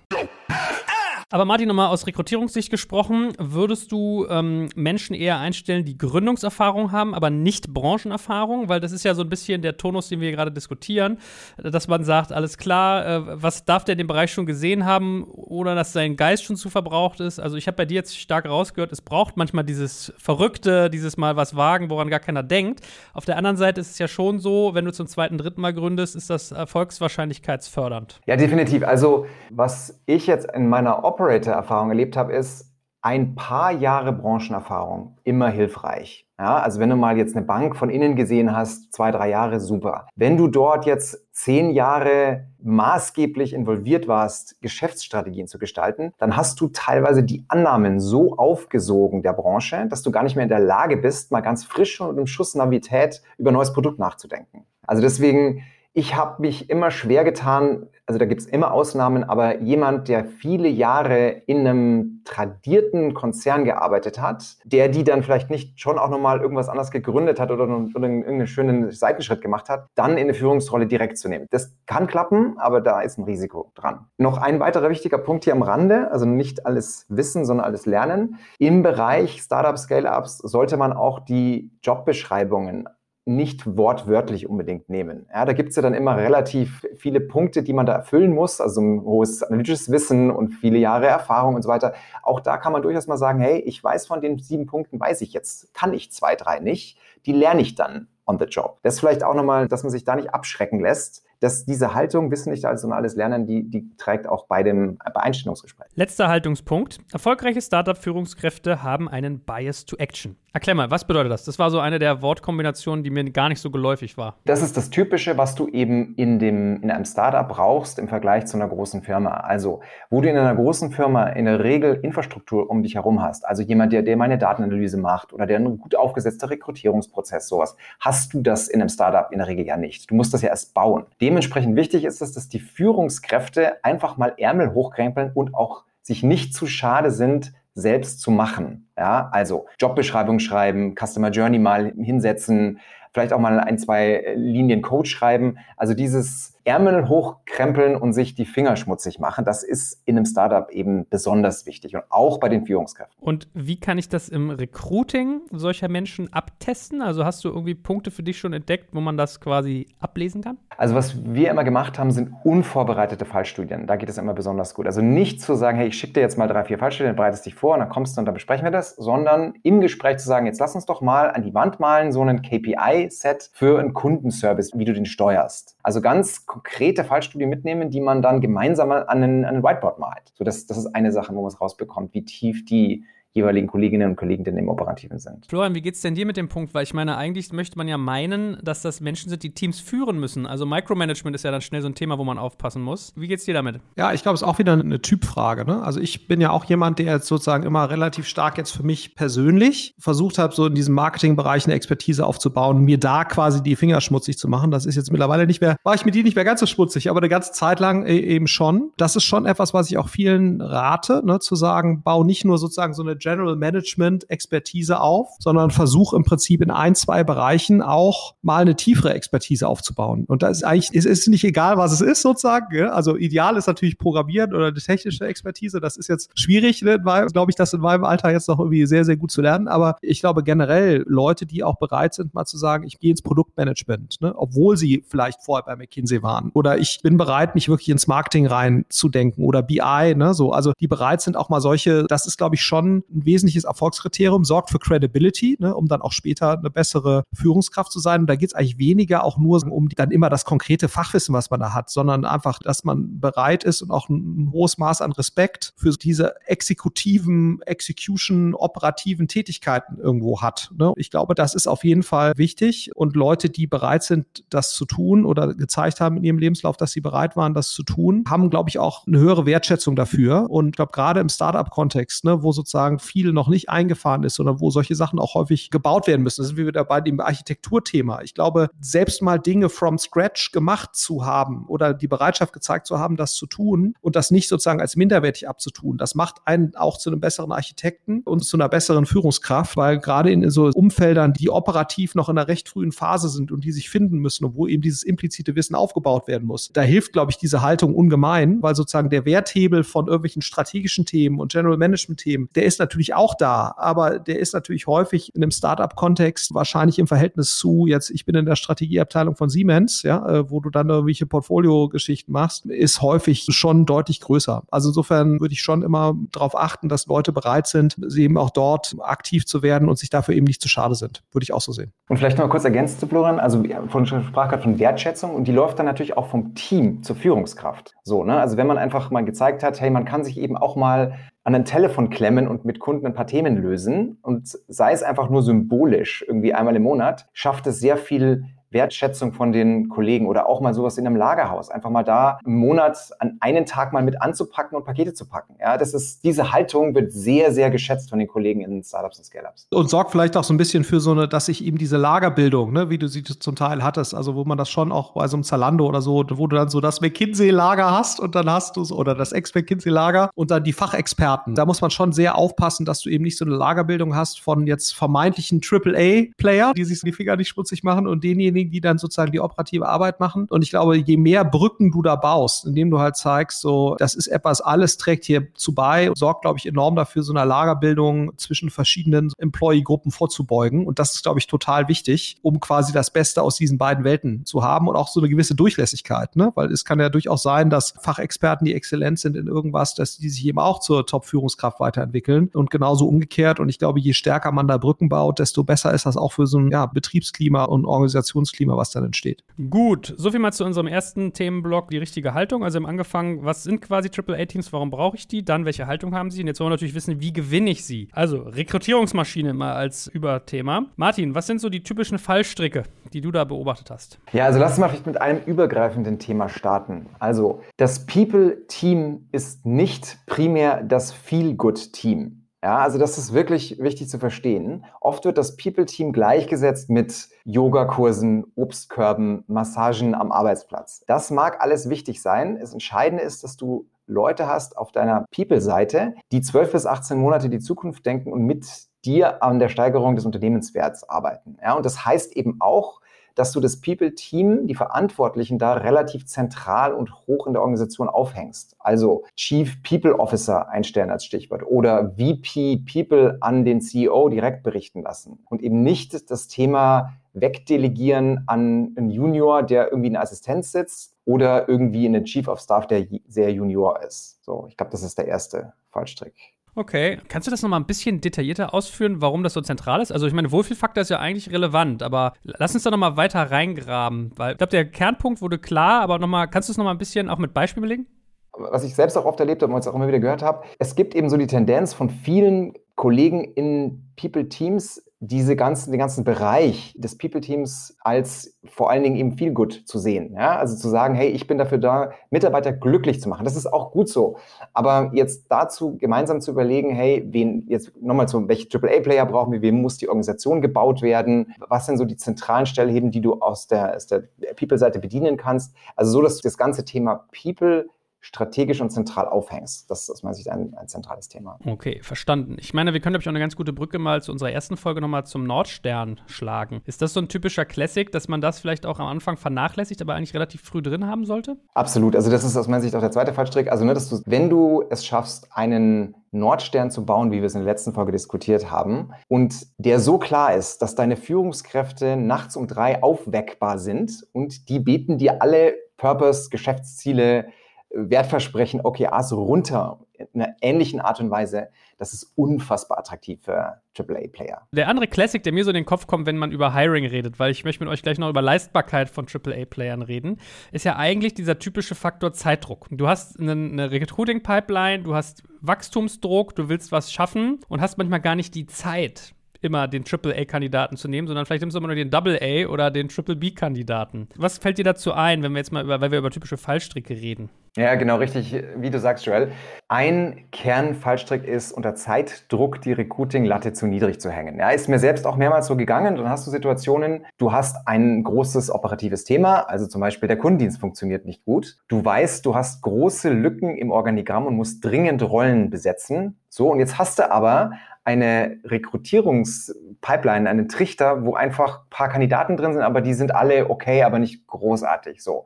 Aber Martin, nochmal aus Rekrutierungssicht gesprochen, würdest du ähm, Menschen eher einstellen, die Gründungserfahrung haben, aber nicht Branchenerfahrung? Weil das ist ja so ein bisschen der Tonus, den wir gerade diskutieren, dass man sagt, alles klar, äh, was darf der in dem Bereich schon gesehen haben oder dass sein Geist schon zu verbraucht ist? Also ich habe bei dir jetzt stark rausgehört, es braucht manchmal dieses Verrückte, dieses Mal was wagen, woran gar keiner denkt. Auf der anderen Seite ist es ja schon so, wenn du zum zweiten, dritten Mal gründest, ist das erfolgswahrscheinlichkeitsfördernd. Ja, definitiv. Also was ich jetzt in meiner Op Operator-Erfahrung erlebt habe, ist ein paar Jahre Branchenerfahrung immer hilfreich. Ja, also wenn du mal jetzt eine Bank von innen gesehen hast, zwei, drei Jahre, super. Wenn du dort jetzt zehn Jahre maßgeblich involviert warst, Geschäftsstrategien zu gestalten, dann hast du teilweise die Annahmen so aufgesogen der Branche, dass du gar nicht mehr in der Lage bist, mal ganz frisch und im Schuss Navität über neues Produkt nachzudenken. Also deswegen Ich habe mich immer schwer getan, also da gibt es immer Ausnahmen, aber jemand, der viele Jahre in einem tradierten Konzern gearbeitet hat, der die dann vielleicht nicht schon auch nochmal irgendwas anderes gegründet hat oder, oder irgendeinen schönen Seitenschritt gemacht hat, dann in eine Führungsrolle direkt zu nehmen. Das kann klappen, aber da ist ein Risiko dran. Noch ein weiterer wichtiger Punkt hier am Rande, also nicht alles wissen, sondern alles lernen. Im Bereich Startup Scale-Ups sollte man auch die Jobbeschreibungen nicht wortwörtlich unbedingt nehmen. Ja, da gibt es ja dann immer relativ viele Punkte, die man da erfüllen muss, also ein hohes analytisches Wissen und viele Jahre Erfahrung und so weiter. Auch da kann man durchaus mal sagen, hey, ich weiß von den sieben Punkten, weiß ich jetzt, kann ich zwei, drei nicht. Die lerne ich dann on the job. Das ist vielleicht auch nochmal, dass man sich da nicht abschrecken lässt, dass diese Haltung, Wissen nicht alles und alles lernen, die, die trägt auch bei dem bei Einstellungsgespräch. Letzter Haltungspunkt. Erfolgreiche Startup-Führungskräfte haben einen Bias to Action. Erklär mal, was bedeutet das? Das war so eine der Wortkombinationen, die mir gar nicht so geläufig war. Das ist das Typische, was du eben in, dem, in einem Startup brauchst im Vergleich zu einer großen Firma. Also, wo du in einer großen Firma in der Regel Infrastruktur um dich herum hast, also jemand, der, der meine Datenanalyse macht oder der einen gut aufgesetzter Rekrutierungsprozess, sowas, hast du das in einem Startup in der Regel ja nicht. Du musst das ja erst bauen. Dementsprechend wichtig ist es, dass die Führungskräfte einfach mal Ärmel hochkrempeln und auch sich nicht zu schade sind, selbst zu machen. Ja, also Jobbeschreibung schreiben, Customer Journey mal hinsetzen, vielleicht auch mal ein, zwei Linien Code schreiben. Also dieses Ärmel hochkrempeln und sich die Finger schmutzig machen, das ist in einem Startup eben besonders wichtig und auch bei den Führungskräften. Und wie kann ich das im Recruiting solcher Menschen abtesten? Also hast du irgendwie Punkte für dich schon entdeckt, wo man das quasi ablesen kann? Also was wir immer gemacht haben, sind unvorbereitete Fallstudien. Da geht es immer besonders gut. Also nicht zu sagen, hey, ich schicke dir jetzt mal drei, vier Fallstudien, bereitest dich vor und dann kommst du und dann besprechen wir das, sondern im Gespräch zu sagen, jetzt lass uns doch mal an die Wand malen, so einen KPI-Set für einen Kundenservice, wie du den steuerst. Also ganz konkrete Fallstudie mitnehmen, die man dann gemeinsam an ein, an ein Whiteboard malt. So, das, das ist eine Sache, wo man es rausbekommt, wie tief die jeweiligen Kolleginnen und Kollegen denn im Operativen sind. Florian, wie geht es denn dir mit dem Punkt? Weil ich meine, eigentlich möchte man ja meinen, dass das Menschen sind, die Teams führen müssen. Also Micromanagement ist ja dann schnell so ein Thema, wo man aufpassen muss. Wie geht es dir damit? Ja, ich glaube, es ist auch wieder eine Typfrage. Ne? Also ich bin ja auch jemand, der jetzt sozusagen immer relativ stark jetzt für mich persönlich versucht hat, so in diesem Marketingbereich eine Expertise aufzubauen, mir da quasi die Finger schmutzig zu machen. Das ist jetzt mittlerweile nicht mehr, war ich mit die nicht mehr ganz so schmutzig, aber eine ganze Zeit lang e-, eben schon. Das ist schon etwas, was ich auch vielen rate, ne? zu sagen, bau nicht nur sozusagen so eine General Management Expertise auf, sondern versuche im Prinzip in ein, zwei Bereichen auch mal eine tiefere Expertise aufzubauen. Und da ist eigentlich, es ist nicht egal, was es ist sozusagen. Ja? Also ideal ist natürlich Programmieren oder eine technische Expertise. Das ist jetzt schwierig, ne? glaube ich, das in meinem Alter jetzt noch irgendwie sehr, sehr gut zu lernen. Aber ich glaube generell Leute, die auch bereit sind, mal zu sagen, ich gehe ins Produktmanagement, ne? obwohl sie vielleicht vorher bei McKinsey waren. Oder ich bin bereit, mich wirklich ins Marketing reinzudenken oder BI, ne? so. Also die bereit sind auch mal solche, das ist, glaube ich, schon ein wesentliches Erfolgskriterium, sorgt für Credibility, ne, um dann auch später eine bessere Führungskraft zu sein. Und da geht es eigentlich weniger auch nur um dann immer das konkrete Fachwissen, was man da hat, sondern einfach, dass man bereit ist und auch ein, ein hohes Maß an Respekt für diese exekutiven, Execution, operativen Tätigkeiten irgendwo hat. Ne. Ich glaube, das ist auf jeden Fall wichtig. Und Leute, die bereit sind, das zu tun oder gezeigt haben in ihrem Lebenslauf, dass sie bereit waren, das zu tun, haben, glaube ich, auch eine höhere Wertschätzung dafür. Und ich glaube, gerade im Startup-Kontext, ne, wo sozusagen viel noch nicht eingefahren ist, sondern wo solche Sachen auch häufig gebaut werden müssen. Das sind wir wieder bei dem Architekturthema. Ich glaube, selbst mal Dinge from scratch gemacht zu haben oder die Bereitschaft gezeigt zu haben, das zu tun und das nicht sozusagen als minderwertig abzutun, das macht einen auch zu einem besseren Architekten und zu einer besseren Führungskraft, weil gerade in so Umfeldern, die operativ noch in einer recht frühen Phase sind und die sich finden müssen und wo eben dieses implizite Wissen aufgebaut werden muss, da hilft, glaube ich, diese Haltung ungemein, weil sozusagen der Werthebel von irgendwelchen strategischen Themen und General Management Themen, der ist natürlich auch auch da, aber der ist natürlich häufig in einem Startup-Kontext wahrscheinlich im Verhältnis zu, jetzt ich bin in der Strategieabteilung von Siemens, ja, äh, wo du dann irgendwelche Portfolio-Geschichten machst, ist häufig schon deutlich größer. Also insofern würde ich schon immer darauf achten, dass Leute bereit sind, eben auch dort aktiv zu werden und sich dafür eben nicht zu schade sind. Würde ich auch so sehen. Und vielleicht noch kurz ergänzt zu Florian, also von sprach gerade von Wertschätzung und die läuft dann natürlich auch vom Team zur Führungskraft. So, ne? Also wenn man einfach mal gezeigt hat, hey, man kann sich eben auch mal an ein Telefon klemmen und mit Kunden ein paar Themen lösen. Und sei es einfach nur symbolisch, irgendwie einmal im Monat, schafft es sehr viel Wertschätzung von den Kollegen oder auch mal sowas in einem Lagerhaus. Einfach mal da im Monat an einen Tag mal mit anzupacken und Pakete zu packen. Ja, das ist, diese Haltung wird sehr, sehr geschätzt von den Kollegen in Startups und Scale-Ups. Und sorgt vielleicht auch so ein bisschen für so eine, dass sich eben diese Lagerbildung, ne, wie du sie zum Teil hattest, also wo man das schon auch bei so einem Zalando oder so, wo du dann so das McKinsey-Lager hast und dann hast du es, oder das Ex-McKinsey-Lager und dann die Fachexperten. Da muss man schon sehr aufpassen, dass du eben nicht so eine Lagerbildung hast von jetzt vermeintlichen AAA-Player, die sich die Finger nicht schmutzig machen und denjenigen, die dann sozusagen die operative Arbeit machen. Und ich glaube, je mehr Brücken du da baust, indem du halt zeigst, so, das ist etwas, alles trägt hier zu bei, sorgt, glaube ich, enorm dafür, so eine Lagerbildung zwischen verschiedenen Employee-Gruppen vorzubeugen. Und das ist, glaube ich, total wichtig, um quasi das Beste aus diesen beiden Welten zu haben und auch so eine gewisse Durchlässigkeit, ne? Weil es kann ja durchaus sein, dass Fachexperten, die exzellent sind in irgendwas, dass die sich eben auch zur Top-Führungskraft weiterentwickeln und genauso umgekehrt. Und ich glaube, je stärker man da Brücken baut, desto besser ist das auch für so ein ja, Betriebsklima und Organisationsklima, was dann entsteht. Gut, soviel mal zu unserem ersten Themenblock, die richtige Haltung. Also im angefangen, was sind quasi AAA-Teams, warum brauche ich die? Dann, welche Haltung haben sie? Und jetzt wollen wir natürlich wissen, wie gewinne ich sie? Also Rekrutierungsmaschine mal als Überthema. Martin, was sind so die typischen Fallstricke, die du da beobachtet hast? Ja, also lass mal vielleicht mit einem übergreifenden Thema starten. Also das People-Team ist nicht primär das Feel-Good-Team. Ja, also das ist wirklich wichtig zu verstehen. Oft wird das People-Team gleichgesetzt mit Yogakursen, Obstkörben, Massagen am Arbeitsplatz. Das mag alles wichtig sein. Das Entscheidende ist, dass du Leute hast auf deiner People-Seite, die 12 bis 18 Monate die Zukunft denken und mit dir an der Steigerung des Unternehmenswerts arbeiten. Ja, und das heißt eben auch, dass du das People-Team, die Verantwortlichen da relativ zentral und hoch in der Organisation aufhängst. Also Chief People Officer einstellen als Stichwort oder VP People an den CEO direkt berichten lassen und eben nicht das Thema wegdelegieren an einen Junior, der irgendwie in der Assistenz sitzt oder irgendwie in den Chief of Staff, der sehr Junior ist. So, ich glaube, das ist der erste Fallstrick. Okay, kannst du das nochmal ein bisschen detaillierter ausführen, warum das so zentral ist? Also ich meine, Wohlfühlfaktor ist ja eigentlich relevant, aber lass uns da nochmal weiter reingraben, weil ich glaube, der Kernpunkt wurde klar, aber nochmal, kannst du es nochmal ein bisschen auch mit Beispielen belegen? Was ich selbst auch oft erlebt habe und jetzt auch immer wieder gehört habe, es gibt eben so die Tendenz von vielen Kollegen in People-Teams, diese ganzen, den ganzen Bereich des People-Teams als vor allen Dingen eben viel gut zu sehen. Ja? Also zu sagen, hey, ich bin dafür da, Mitarbeiter glücklich zu machen. Das ist auch gut so. Aber jetzt dazu gemeinsam zu überlegen, hey, wen jetzt nochmal zu, welche AAA-Player brauchen wir, wem muss die Organisation gebaut werden, was sind so die zentralen Stellheben, die du aus der, aus der People-Seite bedienen kannst. Also so, dass das ganze Thema People strategisch und zentral aufhängst. Das ist aus meiner Sicht ein, ein zentrales Thema. Okay, verstanden. Ich meine, wir können, glaube ich, auch eine ganz gute Brücke mal zu unserer ersten Folge nochmal zum Nordstern schlagen. Ist das so ein typischer Classic, dass man das vielleicht auch am Anfang vernachlässigt, aber eigentlich relativ früh drin haben sollte? Absolut. Also das ist aus meiner Sicht auch der zweite Fallstrick. Also, ne, dass du, wenn du es schaffst, einen Nordstern zu bauen, wie wir es in der letzten Folge diskutiert haben, und der so klar ist, dass deine Führungskräfte nachts um drei aufweckbar sind und die beten dir alle Purpose, Geschäftsziele, Wertversprechen OKRs runter in einer ähnlichen Art und Weise. Das ist unfassbar attraktiv für AAA-Player. Der andere Classic, der mir so in den Kopf kommt, wenn man über Hiring redet, weil ich möchte mit euch gleich noch über Leistbarkeit von AAA-Playern reden, ist ja eigentlich dieser typische Faktor Zeitdruck. Du hast eine, eine Recruiting-Pipeline, du hast Wachstumsdruck, du willst was schaffen und hast manchmal gar nicht die Zeit, immer den Triple-A-Kandidaten zu nehmen, sondern vielleicht nimmst du immer nur den Double-A oder den Triple-B-Kandidaten. Was fällt dir dazu ein, wenn wir jetzt mal über, weil wir über typische Fallstricke reden? Ja, genau, richtig, wie du sagst, Joel. Ein Kernfallstrick ist, unter Zeitdruck die Recruiting-Latte zu niedrig zu hängen. Ja, ist mir selbst auch mehrmals so gegangen. Dann hast du Situationen, du hast ein großes operatives Thema, also zum Beispiel der Kundendienst funktioniert nicht gut. Du weißt, du hast große Lücken im Organigramm und musst dringend Rollen besetzen. So, und jetzt hast du aber eine Rekrutierungspipeline, einen Trichter, wo einfach ein paar Kandidaten drin sind, aber die sind alle okay, aber nicht großartig so.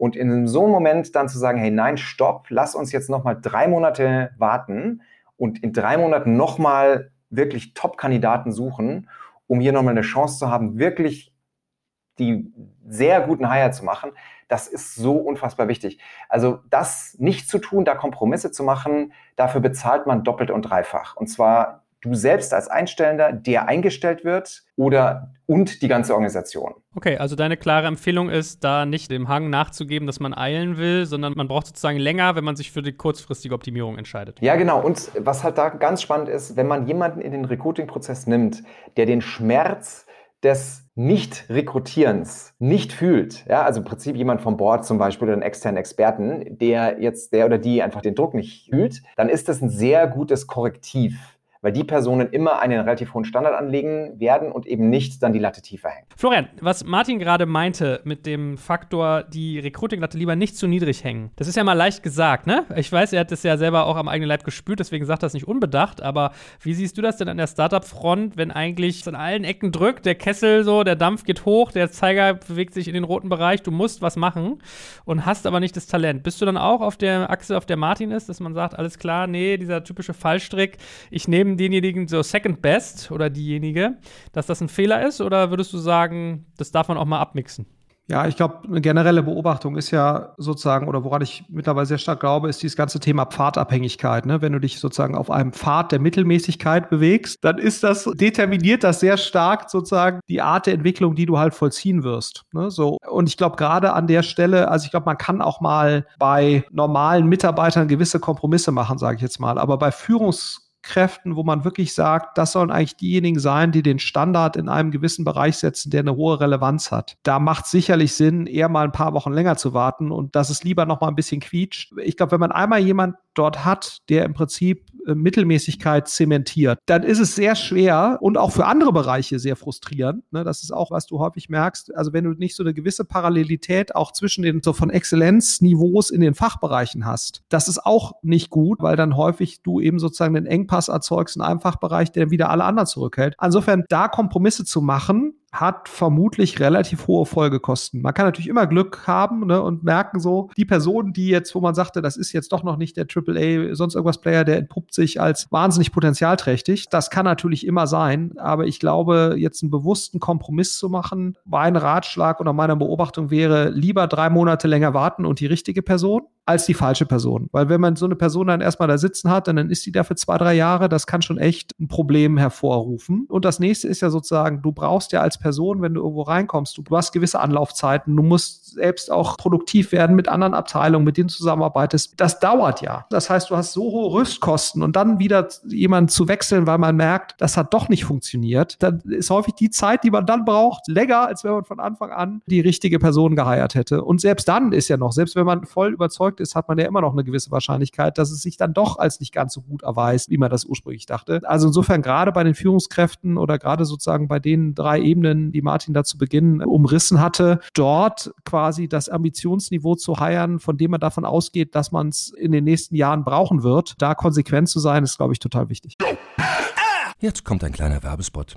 Und in so einem Moment dann zu sagen, hey, nein, stopp, lass uns jetzt nochmal drei Monate warten und in drei Monaten nochmal wirklich Top-Kandidaten suchen, um hier nochmal eine Chance zu haben, wirklich die sehr guten Hire zu machen, das ist so unfassbar wichtig. Also das nicht zu tun, da Kompromisse zu machen, dafür bezahlt man doppelt und dreifach. Und zwar du selbst als Einstellender, der eingestellt wird oder und die ganze Organisation. Okay, also deine klare Empfehlung ist, da nicht dem Hang nachzugeben, dass man eilen will, sondern man braucht sozusagen länger, wenn man sich für die kurzfristige Optimierung entscheidet. Ja, genau. Und was halt da ganz spannend ist, wenn man jemanden in den Recruiting-Prozess nimmt, der den Schmerz des Nicht-Rekrutierens nicht fühlt, ja, also im Prinzip jemand vom Board zum Beispiel oder einen externen Experten, der jetzt, der oder die einfach den Druck nicht fühlt, dann ist das ein sehr gutes Korrektiv weil die Personen immer einen relativ hohen Standard anlegen werden und eben nicht dann die Latte tiefer hängen. Florian, was Martin gerade meinte mit dem Faktor, die Recruiting-Latte lieber nicht zu niedrig hängen, das ist ja mal leicht gesagt, ne? Ich weiß, er hat das ja selber auch am eigenen Leib gespürt, deswegen sagt er das nicht unbedacht, aber wie siehst du das denn an der Startup-Front, wenn eigentlich an allen Ecken drückt, der Kessel so, der Dampf geht hoch, der Zeiger bewegt sich in den roten Bereich, du musst was machen und hast aber nicht das Talent. Bist du dann auch auf der Achse, auf der Martin ist, dass man sagt, alles klar, nee, dieser typische Fallstrick, ich nehme neben denjenigen so Second Best oder diejenige, dass das ein Fehler ist? Oder würdest du sagen, das darf man auch mal abmixen? Ja, ich glaube, eine generelle Beobachtung ist ja sozusagen, oder woran ich mittlerweile sehr stark glaube, ist dieses ganze Thema Pfadabhängigkeit. Ne? Wenn du dich sozusagen auf einem Pfad der Mittelmäßigkeit bewegst, dann ist das, determiniert das sehr stark sozusagen die Art der Entwicklung, die du halt vollziehen wirst. Ne? So. Und ich glaube, gerade an der Stelle, also ich glaube, man kann auch mal bei normalen Mitarbeitern gewisse Kompromisse machen, sage ich jetzt mal. Aber bei Führungs Kräften, wo man wirklich sagt, das sollen eigentlich diejenigen sein, die den Standard in einem gewissen Bereich setzen, der eine hohe Relevanz hat. Da macht es sicherlich Sinn, eher mal ein paar Wochen länger zu warten und dass es lieber noch mal ein bisschen quietscht. Ich glaube, wenn man einmal jemand dort hat, der im Prinzip äh, Mittelmäßigkeit zementiert, dann ist es sehr schwer und auch für andere Bereiche sehr frustrierend. Ne? Das ist auch, was du häufig merkst. Also wenn du nicht so eine gewisse Parallelität auch zwischen den so von Exzellenzniveaus in den Fachbereichen hast, das ist auch nicht gut, weil dann häufig du eben sozusagen den Engpass erzeugst in einem Fachbereich, der wieder alle anderen zurückhält. Insofern da Kompromisse zu machen, hat vermutlich relativ hohe Folgekosten. Man kann natürlich immer Glück haben ne, und merken so, die Person, die jetzt, wo man sagte, das ist jetzt doch noch nicht der AAA, sonst irgendwas Player, der entpuppt sich als wahnsinnig potenzialträchtig. Das kann natürlich immer sein, aber ich glaube, jetzt einen bewussten Kompromiss zu machen, mein Ratschlag oder meine Beobachtung wäre, lieber drei Monate länger warten und die richtige Person als die falsche Person. Weil wenn man so eine Person dann erstmal da sitzen hat, dann ist die da für zwei, drei Jahre, das kann schon echt ein Problem hervorrufen. Und das nächste ist ja sozusagen, du brauchst ja als Person, wenn du irgendwo reinkommst, du, hast gewisse Anlaufzeiten, du musst selbst auch produktiv werden mit anderen Abteilungen, mit denen du zusammenarbeitest. Das dauert ja. Das heißt, du hast so hohe Rüstkosten und dann wieder jemanden zu wechseln, weil man merkt, das hat doch nicht funktioniert. Dann ist häufig die Zeit, die man dann braucht, länger, als wenn man von Anfang an die richtige Person geheiert hätte. Und selbst dann ist ja noch, selbst wenn man voll überzeugt ist, hat man ja immer noch eine gewisse Wahrscheinlichkeit, dass es sich dann doch als nicht ganz so gut erweist, wie man das ursprünglich dachte. Also insofern gerade bei den Führungskräften oder gerade sozusagen bei den drei Ebenen, die Martin da zu Beginn umrissen hatte, dort quasi das Ambitionsniveau zu heiern, von dem man davon ausgeht, dass man es in den nächsten Jahren brauchen wird. Da konsequent zu sein, ist, glaube ich, total wichtig. Jetzt kommt ein kleiner Werbespot.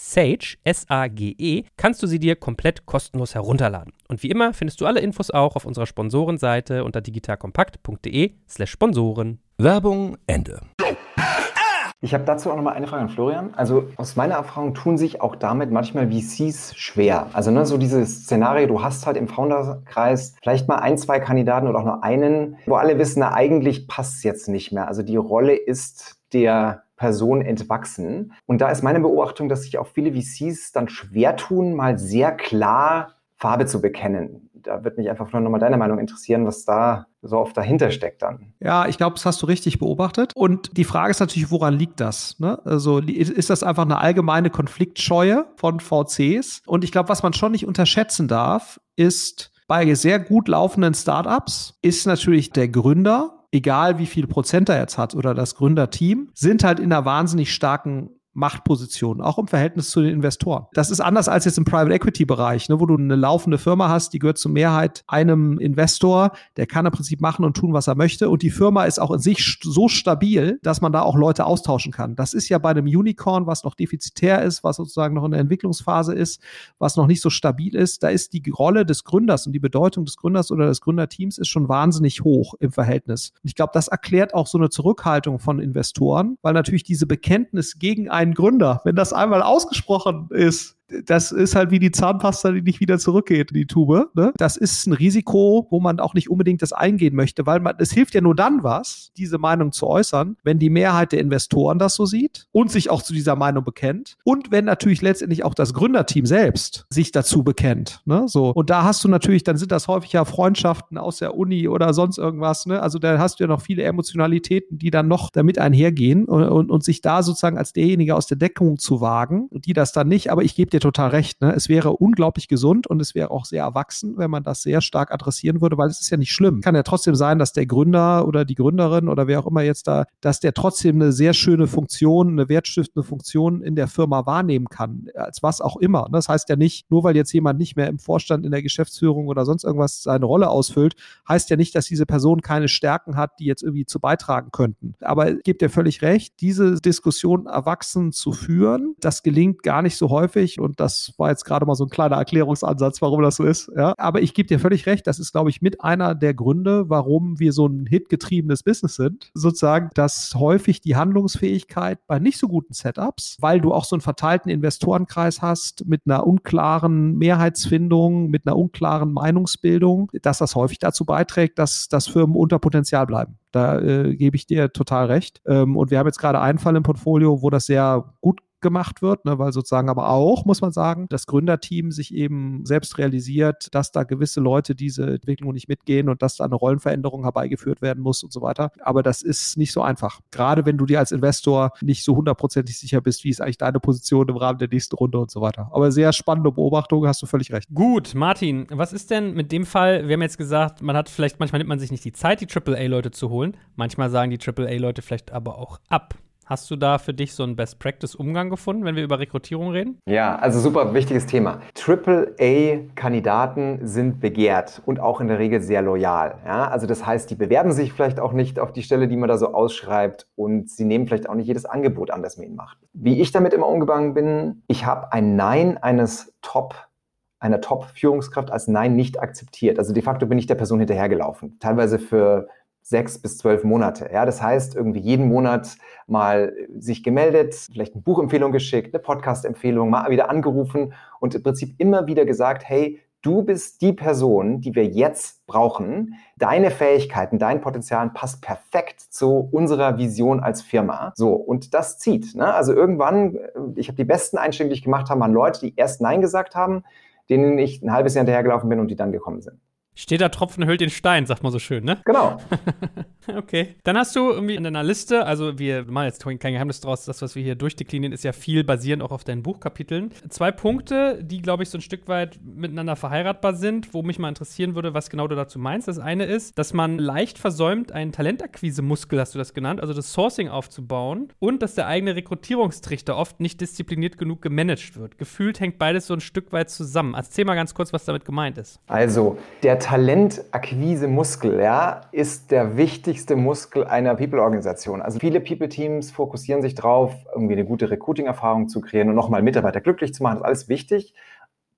Sage, S-A-G-E, kannst du sie dir komplett kostenlos herunterladen. Und wie immer findest du alle Infos auch auf unserer Sponsorenseite unter digitalkompakt.de slash Sponsoren. Werbung Ende. Ich habe dazu auch noch mal eine Frage an Florian. Also aus meiner Erfahrung tun sich auch damit manchmal VCs schwer. Also ne, so dieses Szenario, du hast halt im Founderkreis vielleicht mal ein, zwei Kandidaten oder auch nur einen, wo alle wissen, na, eigentlich passt es jetzt nicht mehr. Also die Rolle ist der Person entwachsen. Und da ist meine Beobachtung, dass sich auch viele VCs dann schwer tun, mal sehr klar Farbe zu bekennen. Da wird mich einfach nur nochmal deine Meinung interessieren, was da so oft dahinter steckt dann. Ja, ich glaube, das hast du richtig beobachtet. Und die Frage ist natürlich, woran liegt das? Ne? Also ist das einfach eine allgemeine Konfliktscheue von VCs? Und ich glaube, was man schon nicht unterschätzen darf, ist, Bei sehr gut laufenden Startups ist natürlich der Gründer egal wie viel Prozent er jetzt hat oder das Gründerteam, sind halt in einer wahnsinnig starken Machtposition, auch im Verhältnis zu den Investoren. Das ist anders als jetzt im Private Equity Bereich, ne, wo du eine laufende Firma hast, die gehört zur Mehrheit einem Investor, der kann im Prinzip machen und tun, was er möchte. Und die Firma ist auch in sich so stabil, dass man da auch Leute austauschen kann. Das ist ja bei einem Unicorn, was noch defizitär ist, was sozusagen noch in der Entwicklungsphase ist, was noch nicht so stabil ist. Da ist die Rolle des Gründers und die Bedeutung des Gründers oder des Gründerteams ist schon wahnsinnig hoch im Verhältnis. Und ich glaube, das erklärt auch so eine Zurückhaltung von Investoren, weil natürlich diese Bekenntnis gegen einen Gründer, wenn das einmal ausgesprochen ist, das ist halt wie die Zahnpasta, die nicht wieder zurückgeht in die Tube. Ne? Das ist ein Risiko, wo man auch nicht unbedingt das eingehen möchte, weil man, es hilft ja nur dann was, diese Meinung zu äußern, wenn die Mehrheit der Investoren das so sieht und sich auch zu dieser Meinung bekennt und wenn natürlich letztendlich auch das Gründerteam selbst sich dazu bekennt. Ne? So. Und da hast du natürlich, dann sind das häufig ja Freundschaften aus der Uni oder sonst irgendwas. Ne? Also da hast du ja noch viele Emotionalitäten, die dann noch damit einhergehen und, und, und sich da sozusagen als derjenige aus der Deckung zu wagen, die das dann nicht, aber ich gebe dir dir total recht. Ne? Es wäre unglaublich gesund und es wäre auch sehr erwachsen, wenn man das sehr stark adressieren würde, weil es ist ja nicht schlimm. Kann ja trotzdem sein, dass der Gründer oder die Gründerin oder wer auch immer jetzt da, dass der trotzdem eine sehr schöne Funktion, eine wertstiftende Funktion in der Firma wahrnehmen kann, als was auch immer. Ne? Das heißt ja nicht, nur weil jetzt jemand nicht mehr im Vorstand, in der Geschäftsführung oder sonst irgendwas seine Rolle ausfüllt, heißt ja nicht, dass diese Person keine Stärken hat, die jetzt irgendwie zu beitragen könnten. Aber gebt ihr völlig recht, diese Diskussion erwachsen zu führen, das gelingt gar nicht so häufig und das war jetzt gerade mal so ein kleiner Erklärungsansatz, warum das so ist. Ja. Aber ich gebe dir völlig recht, das ist, glaube ich, mit einer der Gründe, warum wir so ein hitgetriebenes Business sind. Sozusagen, dass häufig die Handlungsfähigkeit bei nicht so guten Setups, weil du auch so einen verteilten Investorenkreis hast mit einer unklaren Mehrheitsfindung, mit einer unklaren Meinungsbildung, dass das häufig dazu beiträgt, dass, dass Firmen unter Potenzial bleiben. Da äh, gebe ich dir total recht. Ähm, und wir haben jetzt gerade einen Fall im Portfolio, wo das sehr gut gemacht wird, ne, weil sozusagen aber auch, muss man sagen, das Gründerteam sich eben selbst realisiert, dass da gewisse Leute diese Entwicklung nicht mitgehen und dass da eine Rollenveränderung herbeigeführt werden muss und so weiter. Aber das ist nicht so einfach. Gerade wenn du dir als Investor nicht so hundertprozentig sicher bist, wie ist eigentlich deine Position im Rahmen der nächsten Runde und so weiter. Aber sehr spannende Beobachtung, hast du völlig recht. Gut, Martin, was ist denn mit dem Fall? Wir haben jetzt gesagt, man hat vielleicht, manchmal nimmt man sich nicht die Zeit, die AAA-Leute zu holen. Manchmal sagen die AAA-Leute vielleicht aber auch ab. Hast du da für dich so einen Best-Practice-Umgang gefunden, wenn wir über Rekrutierung reden? Ja, also super wichtiges Thema. AAA-Kandidaten sind begehrt und auch in der Regel sehr loyal. Ja, also das heißt, die bewerben sich vielleicht auch nicht auf die Stelle, die man da so ausschreibt und sie nehmen vielleicht auch nicht jedes Angebot an, das man ihnen macht. Wie ich damit immer umgegangen bin, ich habe ein Nein eines Top einer Top-Führungskraft als Nein nicht akzeptiert. Also de facto bin ich der Person hinterhergelaufen. Teilweise für sechs bis zwölf Monate. Ja, das heißt, irgendwie jeden Monat mal sich gemeldet, vielleicht eine Buchempfehlung geschickt, eine Podcast-Empfehlung, mal wieder angerufen und im Prinzip immer wieder gesagt, hey, du bist die Person, die wir jetzt brauchen. Deine Fähigkeiten, dein Potenzial passt perfekt zu unserer Vision als Firma. So, und das zieht. Ne? Also irgendwann, ich habe die besten Einstellungen, die ich gemacht habe, waren Leute, die erst Nein gesagt haben, denen ich ein halbes Jahr hinterhergelaufen bin und die dann gekommen sind. Steht da Tropfen hüllt den Stein, sagt man so schön, ne? Genau. okay. Dann hast du irgendwie in deiner Liste, also wir machen jetzt kein Geheimnis draus, das, was wir hier durchdeklinieren, ist ja viel basierend auch auf deinen Buchkapiteln. Zwei Punkte, die, glaube ich, so ein Stück weit miteinander verheiratbar sind, wo mich mal interessieren würde, was genau du dazu meinst. Das eine ist, dass man leicht versäumt, einen Talentakquise-Muskel, hast du das genannt, also das Sourcing aufzubauen und dass der eigene Rekrutierungstrichter oft nicht diszipliniert genug gemanagt wird. Gefühlt hängt beides so ein Stück weit zusammen. Erzähl mal ganz kurz, was damit gemeint ist. Also, der Talentakquise-Muskel ja, ist der wichtigste Muskel einer People-Organisation. Also viele People-Teams fokussieren sich darauf, irgendwie eine gute Recruiting-Erfahrung zu kreieren und nochmal Mitarbeiter glücklich zu machen. Das ist alles wichtig.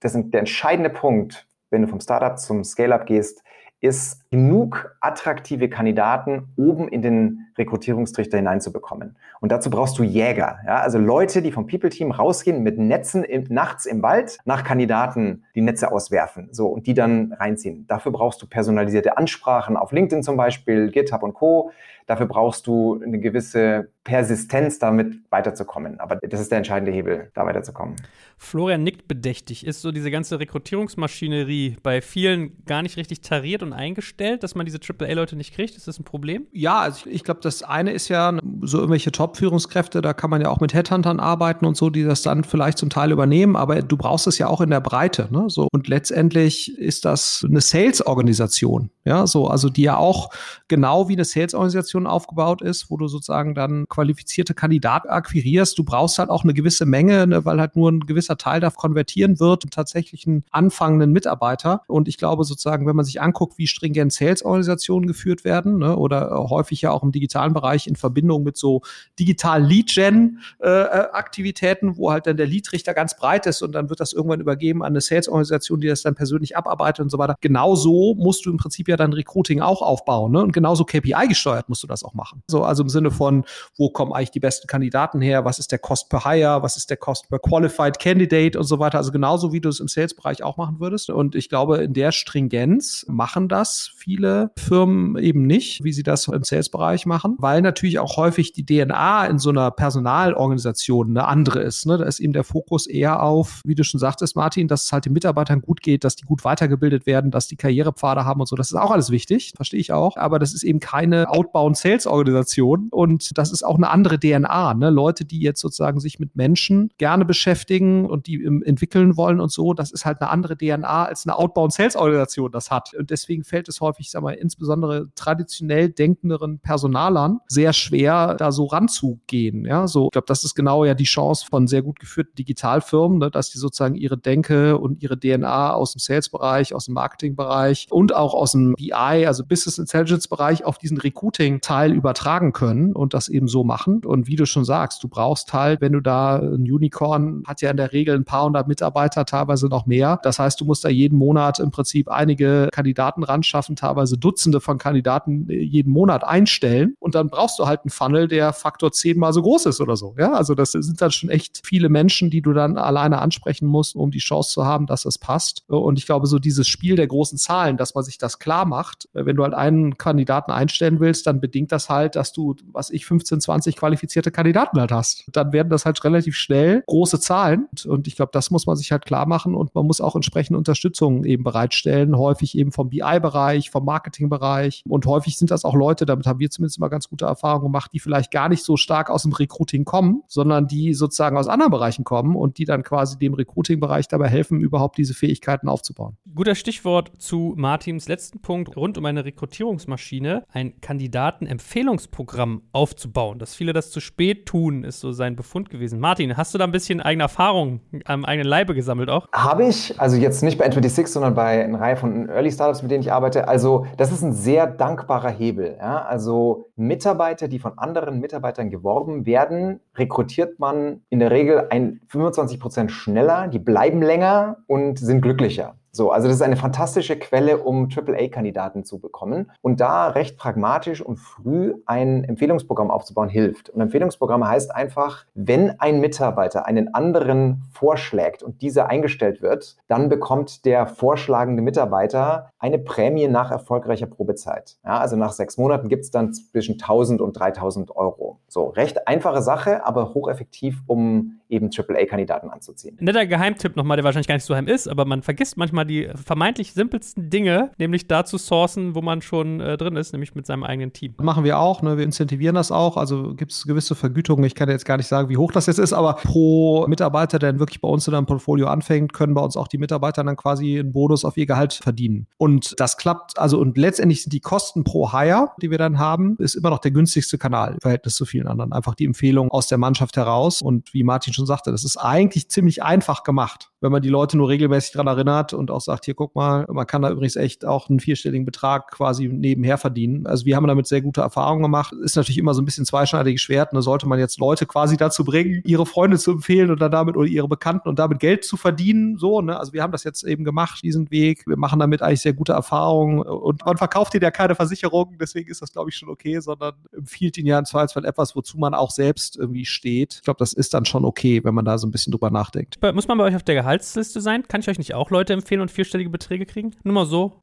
Das ist der entscheidende Punkt, wenn du vom Startup zum Scale-up gehst, ist genug attraktive Kandidaten oben in den Rekrutierungstrichter hineinzubekommen. Und dazu brauchst du Jäger, ja? also Leute, die vom People-Team rausgehen mit Netzen im, nachts im Wald nach Kandidaten die Netze auswerfen so, und die dann reinziehen. Dafür brauchst du personalisierte Ansprachen auf LinkedIn zum Beispiel, GitHub und Co. Dafür brauchst du eine gewisse Persistenz, damit weiterzukommen. Aber das ist der entscheidende Hebel, da weiterzukommen. Florian nickt bedächtig. Ist so diese ganze Rekrutierungsmaschinerie bei vielen gar nicht richtig tariert und eingestellt? Stellt, dass man diese AAA-Leute nicht kriegt? Ist das ein Problem? Ja, also ich, ich glaube, das eine ist ja so irgendwelche Top-Führungskräfte, da kann man ja auch mit Headhuntern arbeiten und so, die das dann vielleicht zum Teil übernehmen, aber du brauchst es ja auch in der Breite. Ne? So, und letztendlich ist das eine Sales-Organisation, ja, so, also die ja auch genau wie eine Sales-Organisation aufgebaut ist, wo du sozusagen dann qualifizierte Kandidaten akquirierst. Du brauchst halt auch eine gewisse Menge, ne, weil halt nur ein gewisser Teil da konvertieren wird, tatsächlich einen anfangenden Mitarbeiter. Und ich glaube sozusagen, wenn man sich anguckt, wie stringent Sales-Organisationen geführt werden, ne, oder häufig ja auch im digitalen Bereich in Verbindung mit so digital Lead-Gen-Aktivitäten, äh, wo halt dann der Lead-Richter ganz breit ist und dann wird das irgendwann übergeben an eine Sales-Organisation, die das dann persönlich abarbeitet und so weiter. Genauso musst du im Prinzip ja dann Recruiting auch aufbauen. Ne? Und genauso KPI gesteuert musst du das auch machen. So, also im Sinne von, wo kommen eigentlich die besten Kandidaten her? Was ist der Cost per Hire? Was ist der Cost per Qualified Candidate und so weiter? Also genauso wie du es im Sales-Bereich auch machen würdest. Und ich glaube, in der Stringenz machen das viele Firmen eben nicht, wie sie das im Sales-Bereich machen, weil natürlich auch häufig die DNA in so einer Personalorganisation eine andere ist. Ne? Da ist eben der Fokus eher auf, wie du schon sagtest, Martin, dass es halt den Mitarbeitern gut geht, dass die gut weitergebildet werden, dass die Karrierepfade haben und so. Das ist auch alles wichtig, verstehe ich auch. Aber das ist eben keine Outbound Sales Organisation und das ist auch eine andere DNA. Ne? Leute, die jetzt sozusagen sich mit Menschen gerne beschäftigen und die entwickeln wollen und so, das ist halt eine andere DNA als eine Outbound Sales Organisation das hat. Und deswegen fällt es häufig, sag mal, insbesondere traditionell denkenderen Personalern sehr schwer, da so ranzugehen. Ja, so, ich glaube, das ist genau ja die Chance von sehr gut geführten Digitalfirmen, ne? dass die sozusagen ihre Denke und ihre DNA aus dem Sales-Bereich, aus dem Marketing-Bereich und auch aus dem BI, also Business Intelligence-Bereich auf diesen Recruiting-Teil übertragen können und das eben so machen. Und wie du schon sagst, du brauchst halt, wenn du da ein Unicorn hat ja in der Regel ein paar hundert Mitarbeiter, teilweise noch mehr. Das heißt, du musst da jeden Monat im Prinzip einige Kandidaten ran schaffen, teilweise Dutzende von Kandidaten äh, jeden Monat einstellen. Und dann brauchst du halt einen Funnel, der Faktor zehnmal so groß ist oder so. Ja, also das sind dann schon echt viele Menschen, die du dann alleine ansprechen musst, um die Chance zu haben, dass das passt. Und ich glaube, so dieses Spiel der großen Zahlen, dass man sich das klar macht, äh, wenn du halt einen Kandidaten einstellen willst, dann bedingt das halt, dass du, was ich, 15, 20 qualifizierte Kandidaten halt hast. Dann werden das halt relativ schnell große Zahlen. Und ich glaube, das muss man sich halt klar machen und man muss auch entsprechende Unterstützung eben bereitstellen, häufig eben vom BI-Bereich, vom Marketing-Bereich. Und häufig sind das auch Leute, damit haben wir zumindest immer ganz gute Erfahrungen gemacht, die vielleicht gar nicht so stark aus dem Recruiting kommen, sondern die sozusagen aus anderen Bereichen kommen und die dann quasi dem Recruiting-Bereich dabei helfen, überhaupt diese Fähigkeiten aufzubauen. Guter Stichwort zu Martins letzten Punkt rund um eine Rekrutierungsmaschine, ein Kandidatenempfehlungsprogramm aufzubauen. Dass viele das zu spät tun, ist so sein Befund gewesen. Martin, hast du da ein bisschen eigene Erfahrung am eigenen Leibe gesammelt auch? Habe ich, also jetzt nicht bei N26, sondern bei einer Reihe von Early Startups, mit denen ich arbeite. Also das ist ein sehr dankbarer Hebel. Ja? Also Mitarbeiter, die von anderen Mitarbeitern geworben werden, rekrutiert man in der Regel ein 25 Prozent schneller, die bleiben länger und sind glücklicher. So, also das ist eine fantastische Quelle, um AAA-Kandidaten zu bekommen. Und da recht pragmatisch und früh ein Empfehlungsprogramm aufzubauen hilft. Und Empfehlungsprogramm heißt einfach, wenn ein Mitarbeiter einen anderen vorschlägt und dieser eingestellt wird, dann bekommt der vorschlagende Mitarbeiter eine Prämie nach erfolgreicher Probezeit. Ja, also nach sechs Monaten gibt es dann zwischen 1000 und 3000 Euro. So, recht einfache Sache, aber hocheffektiv, um eben AAA-Kandidaten anzuziehen. Netter Geheimtipp nochmal, der wahrscheinlich gar nicht so heim ist, aber man vergisst manchmal die vermeintlich simpelsten Dinge, nämlich da zu sourcen, wo man schon äh, drin ist, nämlich mit seinem eigenen Team. Machen wir auch, ne? wir incentivieren das auch, also gibt es gewisse Vergütungen, ich kann jetzt gar nicht sagen, wie hoch das jetzt ist, aber pro Mitarbeiter, der dann wirklich bei uns in einem Portfolio anfängt, können bei uns auch die Mitarbeiter dann quasi einen Bonus auf ihr Gehalt verdienen. Und das klappt, also und letztendlich sind die Kosten pro Hire, die wir dann haben, ist immer noch der günstigste Kanal im Verhältnis zu vielen anderen. Einfach die Empfehlung aus der Mannschaft heraus und wie Martin schon sagte, das ist eigentlich ziemlich einfach gemacht, wenn man die Leute nur regelmäßig daran erinnert und auch sagt, hier guck mal, man kann da übrigens echt auch einen vierstelligen Betrag quasi nebenher verdienen. Also wir haben damit sehr gute Erfahrungen gemacht. Ist natürlich immer so ein bisschen zweischneidiges Schwert. Ne? sollte man jetzt Leute quasi dazu bringen, ihre Freunde zu empfehlen dann damit oder ihre Bekannten und damit Geld zu verdienen. So, ne? Also wir haben das jetzt eben gemacht, diesen Weg. Wir machen damit eigentlich sehr gute Erfahrungen und man verkauft ihnen ja keine Versicherung, deswegen ist das, glaube ich, schon okay, sondern empfiehlt ihnen ja im Zweifelsfall etwas, wozu man auch selbst irgendwie steht. Ich glaube, das ist dann schon okay wenn man da so ein bisschen drüber nachdenkt. Muss man bei euch auf der Gehaltsliste sein? Kann ich euch nicht auch Leute empfehlen und vierstellige Beträge kriegen? Nur mal so.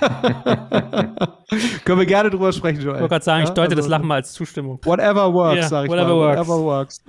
Können wir gerne drüber sprechen, Joel. Ich wollte gerade sagen, ich deute also, das Lachen mal als Zustimmung. Whatever works, yeah, sag ich whatever mal. Works. Whatever works.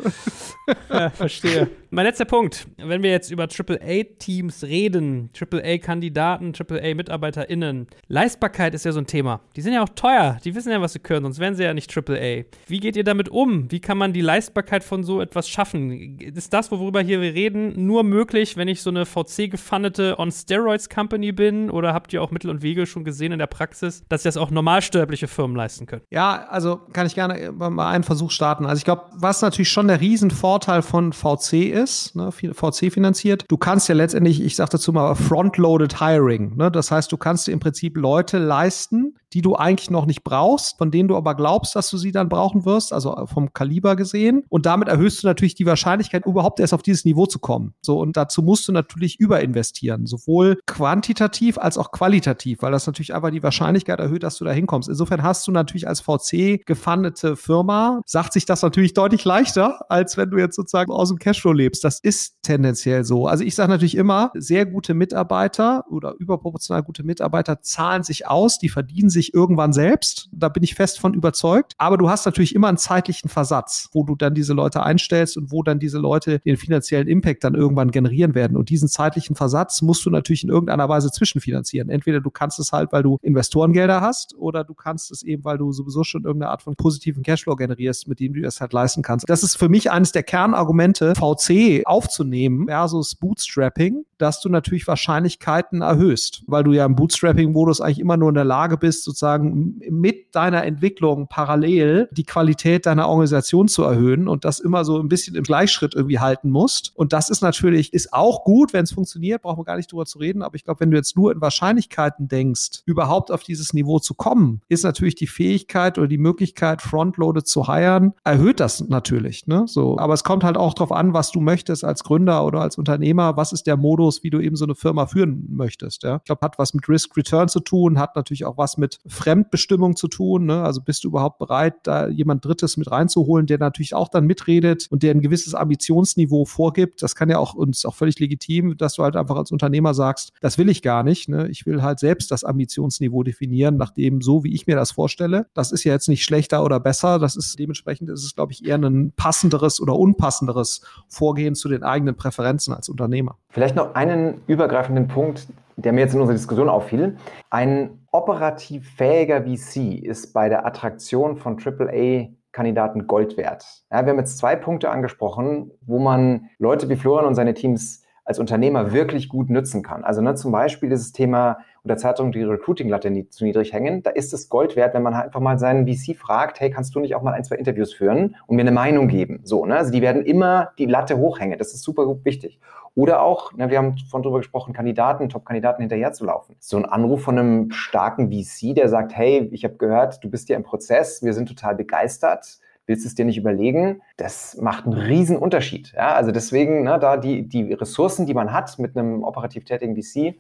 ja, verstehe. Mein letzter Punkt. Wenn wir jetzt über AAA-Teams reden, AAA-Kandidaten, AAA-MitarbeiterInnen, Leistbarkeit ist ja so ein Thema. Die sind ja auch teuer. Die wissen ja, was sie können, sonst wären sie ja nicht AAA. Wie geht ihr damit um? Wie kann man die Leistbarkeit von so etwas schaffen? Ist das, worüber hier wir reden, nur möglich, wenn ich so eine VC-gefundete On-Steroids-Company bin? Oder habt ihr auch Mittel und Wege schon gesehen in der Praxis, dass das auch normalsterbliche Firmen leisten können? Ja, also kann ich gerne mal einen Versuch starten. Also ich glaube, was natürlich schon der Riesenvorteil von VC ist, ist, ne, VC finanziert. Du kannst ja letztendlich, ich sage dazu mal, Front-Loaded Hiring. Ne? Das heißt, du kannst dir im Prinzip Leute leisten, die du eigentlich noch nicht brauchst, von denen du aber glaubst, dass du sie dann brauchen wirst, also vom Kaliber gesehen. Und damit erhöhst du natürlich die Wahrscheinlichkeit, überhaupt erst auf dieses Niveau zu kommen. So, und dazu musst du natürlich überinvestieren, sowohl quantitativ als auch qualitativ, weil das natürlich einfach die Wahrscheinlichkeit erhöht, dass du da hinkommst. Insofern hast du natürlich als VC gefundete Firma, sagt sich das natürlich deutlich leichter, als wenn du jetzt sozusagen aus dem Cashflow lebst. Das ist tendenziell so. Also ich sage natürlich immer, sehr gute Mitarbeiter oder überproportional gute Mitarbeiter zahlen sich aus, die verdienen sich sich irgendwann selbst. Da bin ich fest von überzeugt. Aber du hast natürlich immer einen zeitlichen Versatz, wo du dann diese Leute einstellst und wo dann diese Leute den finanziellen Impact dann irgendwann generieren werden. Und diesen zeitlichen Versatz musst du natürlich in irgendeiner Weise zwischenfinanzieren. Entweder du kannst es halt, weil du Investorengelder hast, oder du kannst es eben, weil du sowieso schon irgendeine Art von positiven Cashflow generierst, mit dem du das halt leisten kannst. Das ist für mich eines der Kernargumente, VC aufzunehmen versus Bootstrapping, dass du natürlich Wahrscheinlichkeiten erhöhst, weil du ja im Bootstrapping-Modus eigentlich immer nur in der Lage bist, sozusagen mit deiner Entwicklung parallel die Qualität deiner Organisation zu erhöhen und das immer so ein bisschen im Gleichschritt irgendwie halten musst. Und das ist natürlich, ist auch gut, wenn es funktioniert, brauchen wir gar nicht drüber zu reden. Aber ich glaube, wenn du jetzt nur in Wahrscheinlichkeiten denkst, überhaupt auf dieses Niveau zu kommen, ist natürlich die Fähigkeit oder die Möglichkeit, Frontloaded zu hiren, erhöht das natürlich. Ne? So, aber es kommt halt auch darauf an, was du möchtest als Gründer oder als Unternehmer. Was ist der Modus, wie du eben so eine Firma führen möchtest? Ja? Ich glaube, hat was mit Risk Return zu tun, hat natürlich auch was mit Fremdbestimmung zu tun. Ne? Also bist du überhaupt bereit, da jemand Drittes mit reinzuholen, der natürlich auch dann mitredet und der ein gewisses Ambitionsniveau vorgibt. Das kann ja auch uns auch völlig legitim, dass du halt einfach als Unternehmer sagst, das will ich gar nicht. Ne? Ich will halt selbst das Ambitionsniveau definieren, nachdem so, wie ich mir das vorstelle. Das ist ja jetzt nicht schlechter oder besser. Das ist dementsprechend ist es, glaube ich, eher ein passenderes oder unpassenderes Vorgehen zu den eigenen Präferenzen als Unternehmer. Vielleicht noch einen übergreifenden Punkt, der mir jetzt in unserer Diskussion auffiel. Ein operativ fähiger VC ist bei der Attraktion von AAA-Kandidaten Gold wert. Ja, wir haben jetzt zwei Punkte angesprochen, wo man Leute wie Florian und seine Teams als Unternehmer wirklich gut nutzen kann. Also ne, zum Beispiel dieses Thema unter Zeitung die Recruiting-Latte zu niedrig hängen. Da ist es Gold wert, wenn man halt einfach mal seinen VC fragt, hey, kannst du nicht auch mal ein, zwei Interviews führen und mir eine Meinung geben? So, ne? Also die werden immer die Latte hochhängen. Das ist super wichtig. Oder auch, ne, wir haben von drüber gesprochen, Kandidaten, Top-Kandidaten hinterher zu laufen. So ein Anruf von einem starken VC, der sagt, hey, ich habe gehört, du bist ja im Prozess, wir sind total begeistert willst es dir nicht überlegen, das macht einen riesen Unterschied. Ja, also deswegen, ne, da die, die Ressourcen, die man hat mit einem operativ tätigen VC,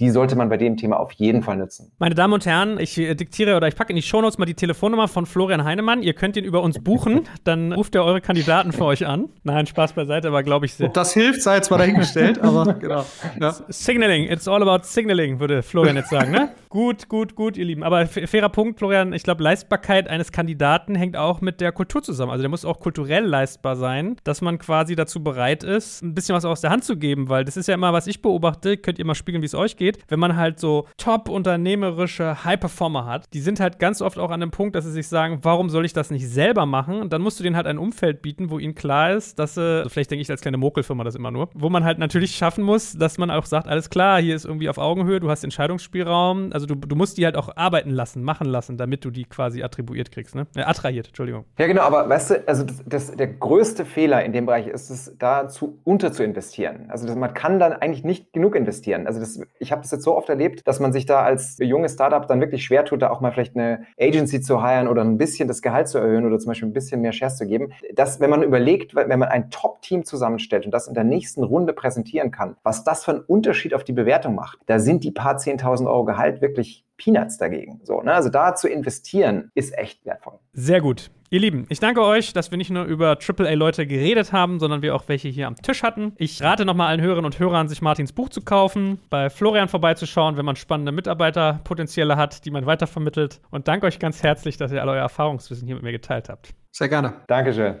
die sollte man bei dem Thema auf jeden Fall nutzen. Meine Damen und Herren, ich äh, diktiere oder ich packe in die Shownotes mal die Telefonnummer von Florian Heinemann. Ihr könnt ihn über uns buchen, dann ruft er eure Kandidaten für euch an. Nein, Spaß beiseite, aber glaube ich. Ob das hilft, sei jetzt mal dahingestellt, aber genau. Ja. Signaling, it's all about signaling, würde Florian jetzt sagen, ne? Gut, gut, gut, ihr Lieben. Aber fairer Punkt, Florian, ich glaube, Leistbarkeit eines Kandidaten hängt auch mit der Kultur zusammen. Also der muss auch kulturell leistbar sein, dass man quasi dazu bereit ist, ein bisschen was aus der Hand zu geben, weil das ist ja immer, was ich beobachte, könnt ihr mal spiegeln, wie es euch geht wenn man halt so top unternehmerische High-Performer hat, die sind halt ganz oft auch an dem Punkt, dass sie sich sagen, warum soll ich das nicht selber machen? Und dann musst du denen halt ein Umfeld bieten, wo ihnen klar ist, dass sie, also vielleicht denke ich als kleine Mokelfirma das immer nur, wo man halt natürlich schaffen muss, dass man auch sagt, alles klar, hier ist irgendwie auf Augenhöhe, du hast Entscheidungsspielraum, also du, du musst die halt auch arbeiten lassen, machen lassen, damit du die quasi attribuiert kriegst, ne? Äh, attrahiert, Entschuldigung. Ja, genau, aber weißt du, also das, das, der größte Fehler in dem Bereich ist es, da zu unter zu investieren. Also das, man kann dann eigentlich nicht genug investieren. Also das, ich habe das jetzt so oft erlebt, dass man sich da als junges Startup dann wirklich schwer tut, da auch mal vielleicht eine Agency zu hiren oder ein bisschen das Gehalt zu erhöhen oder zum Beispiel ein bisschen mehr Shares zu geben. Dass, wenn man überlegt, wenn man ein Top-Team zusammenstellt und das in der nächsten Runde präsentieren kann, was das für einen Unterschied auf die Bewertung macht, da sind die paar 10.000 Euro Gehalt wirklich Peanuts dagegen. So, ne? Also da zu investieren ist echt wertvoll. Sehr gut. Ihr Lieben, ich danke euch, dass wir nicht nur über AAA-Leute geredet haben, sondern wir auch welche hier am Tisch hatten. Ich rate nochmal allen Hörerinnen und Hörern, sich Martins Buch zu kaufen, bei Florian vorbeizuschauen, wenn man spannende Mitarbeiterpotenziale hat, die man weitervermittelt. Und danke euch ganz herzlich, dass ihr all euer Erfahrungswissen hier mit mir geteilt habt. Sehr gerne. Dankeschön.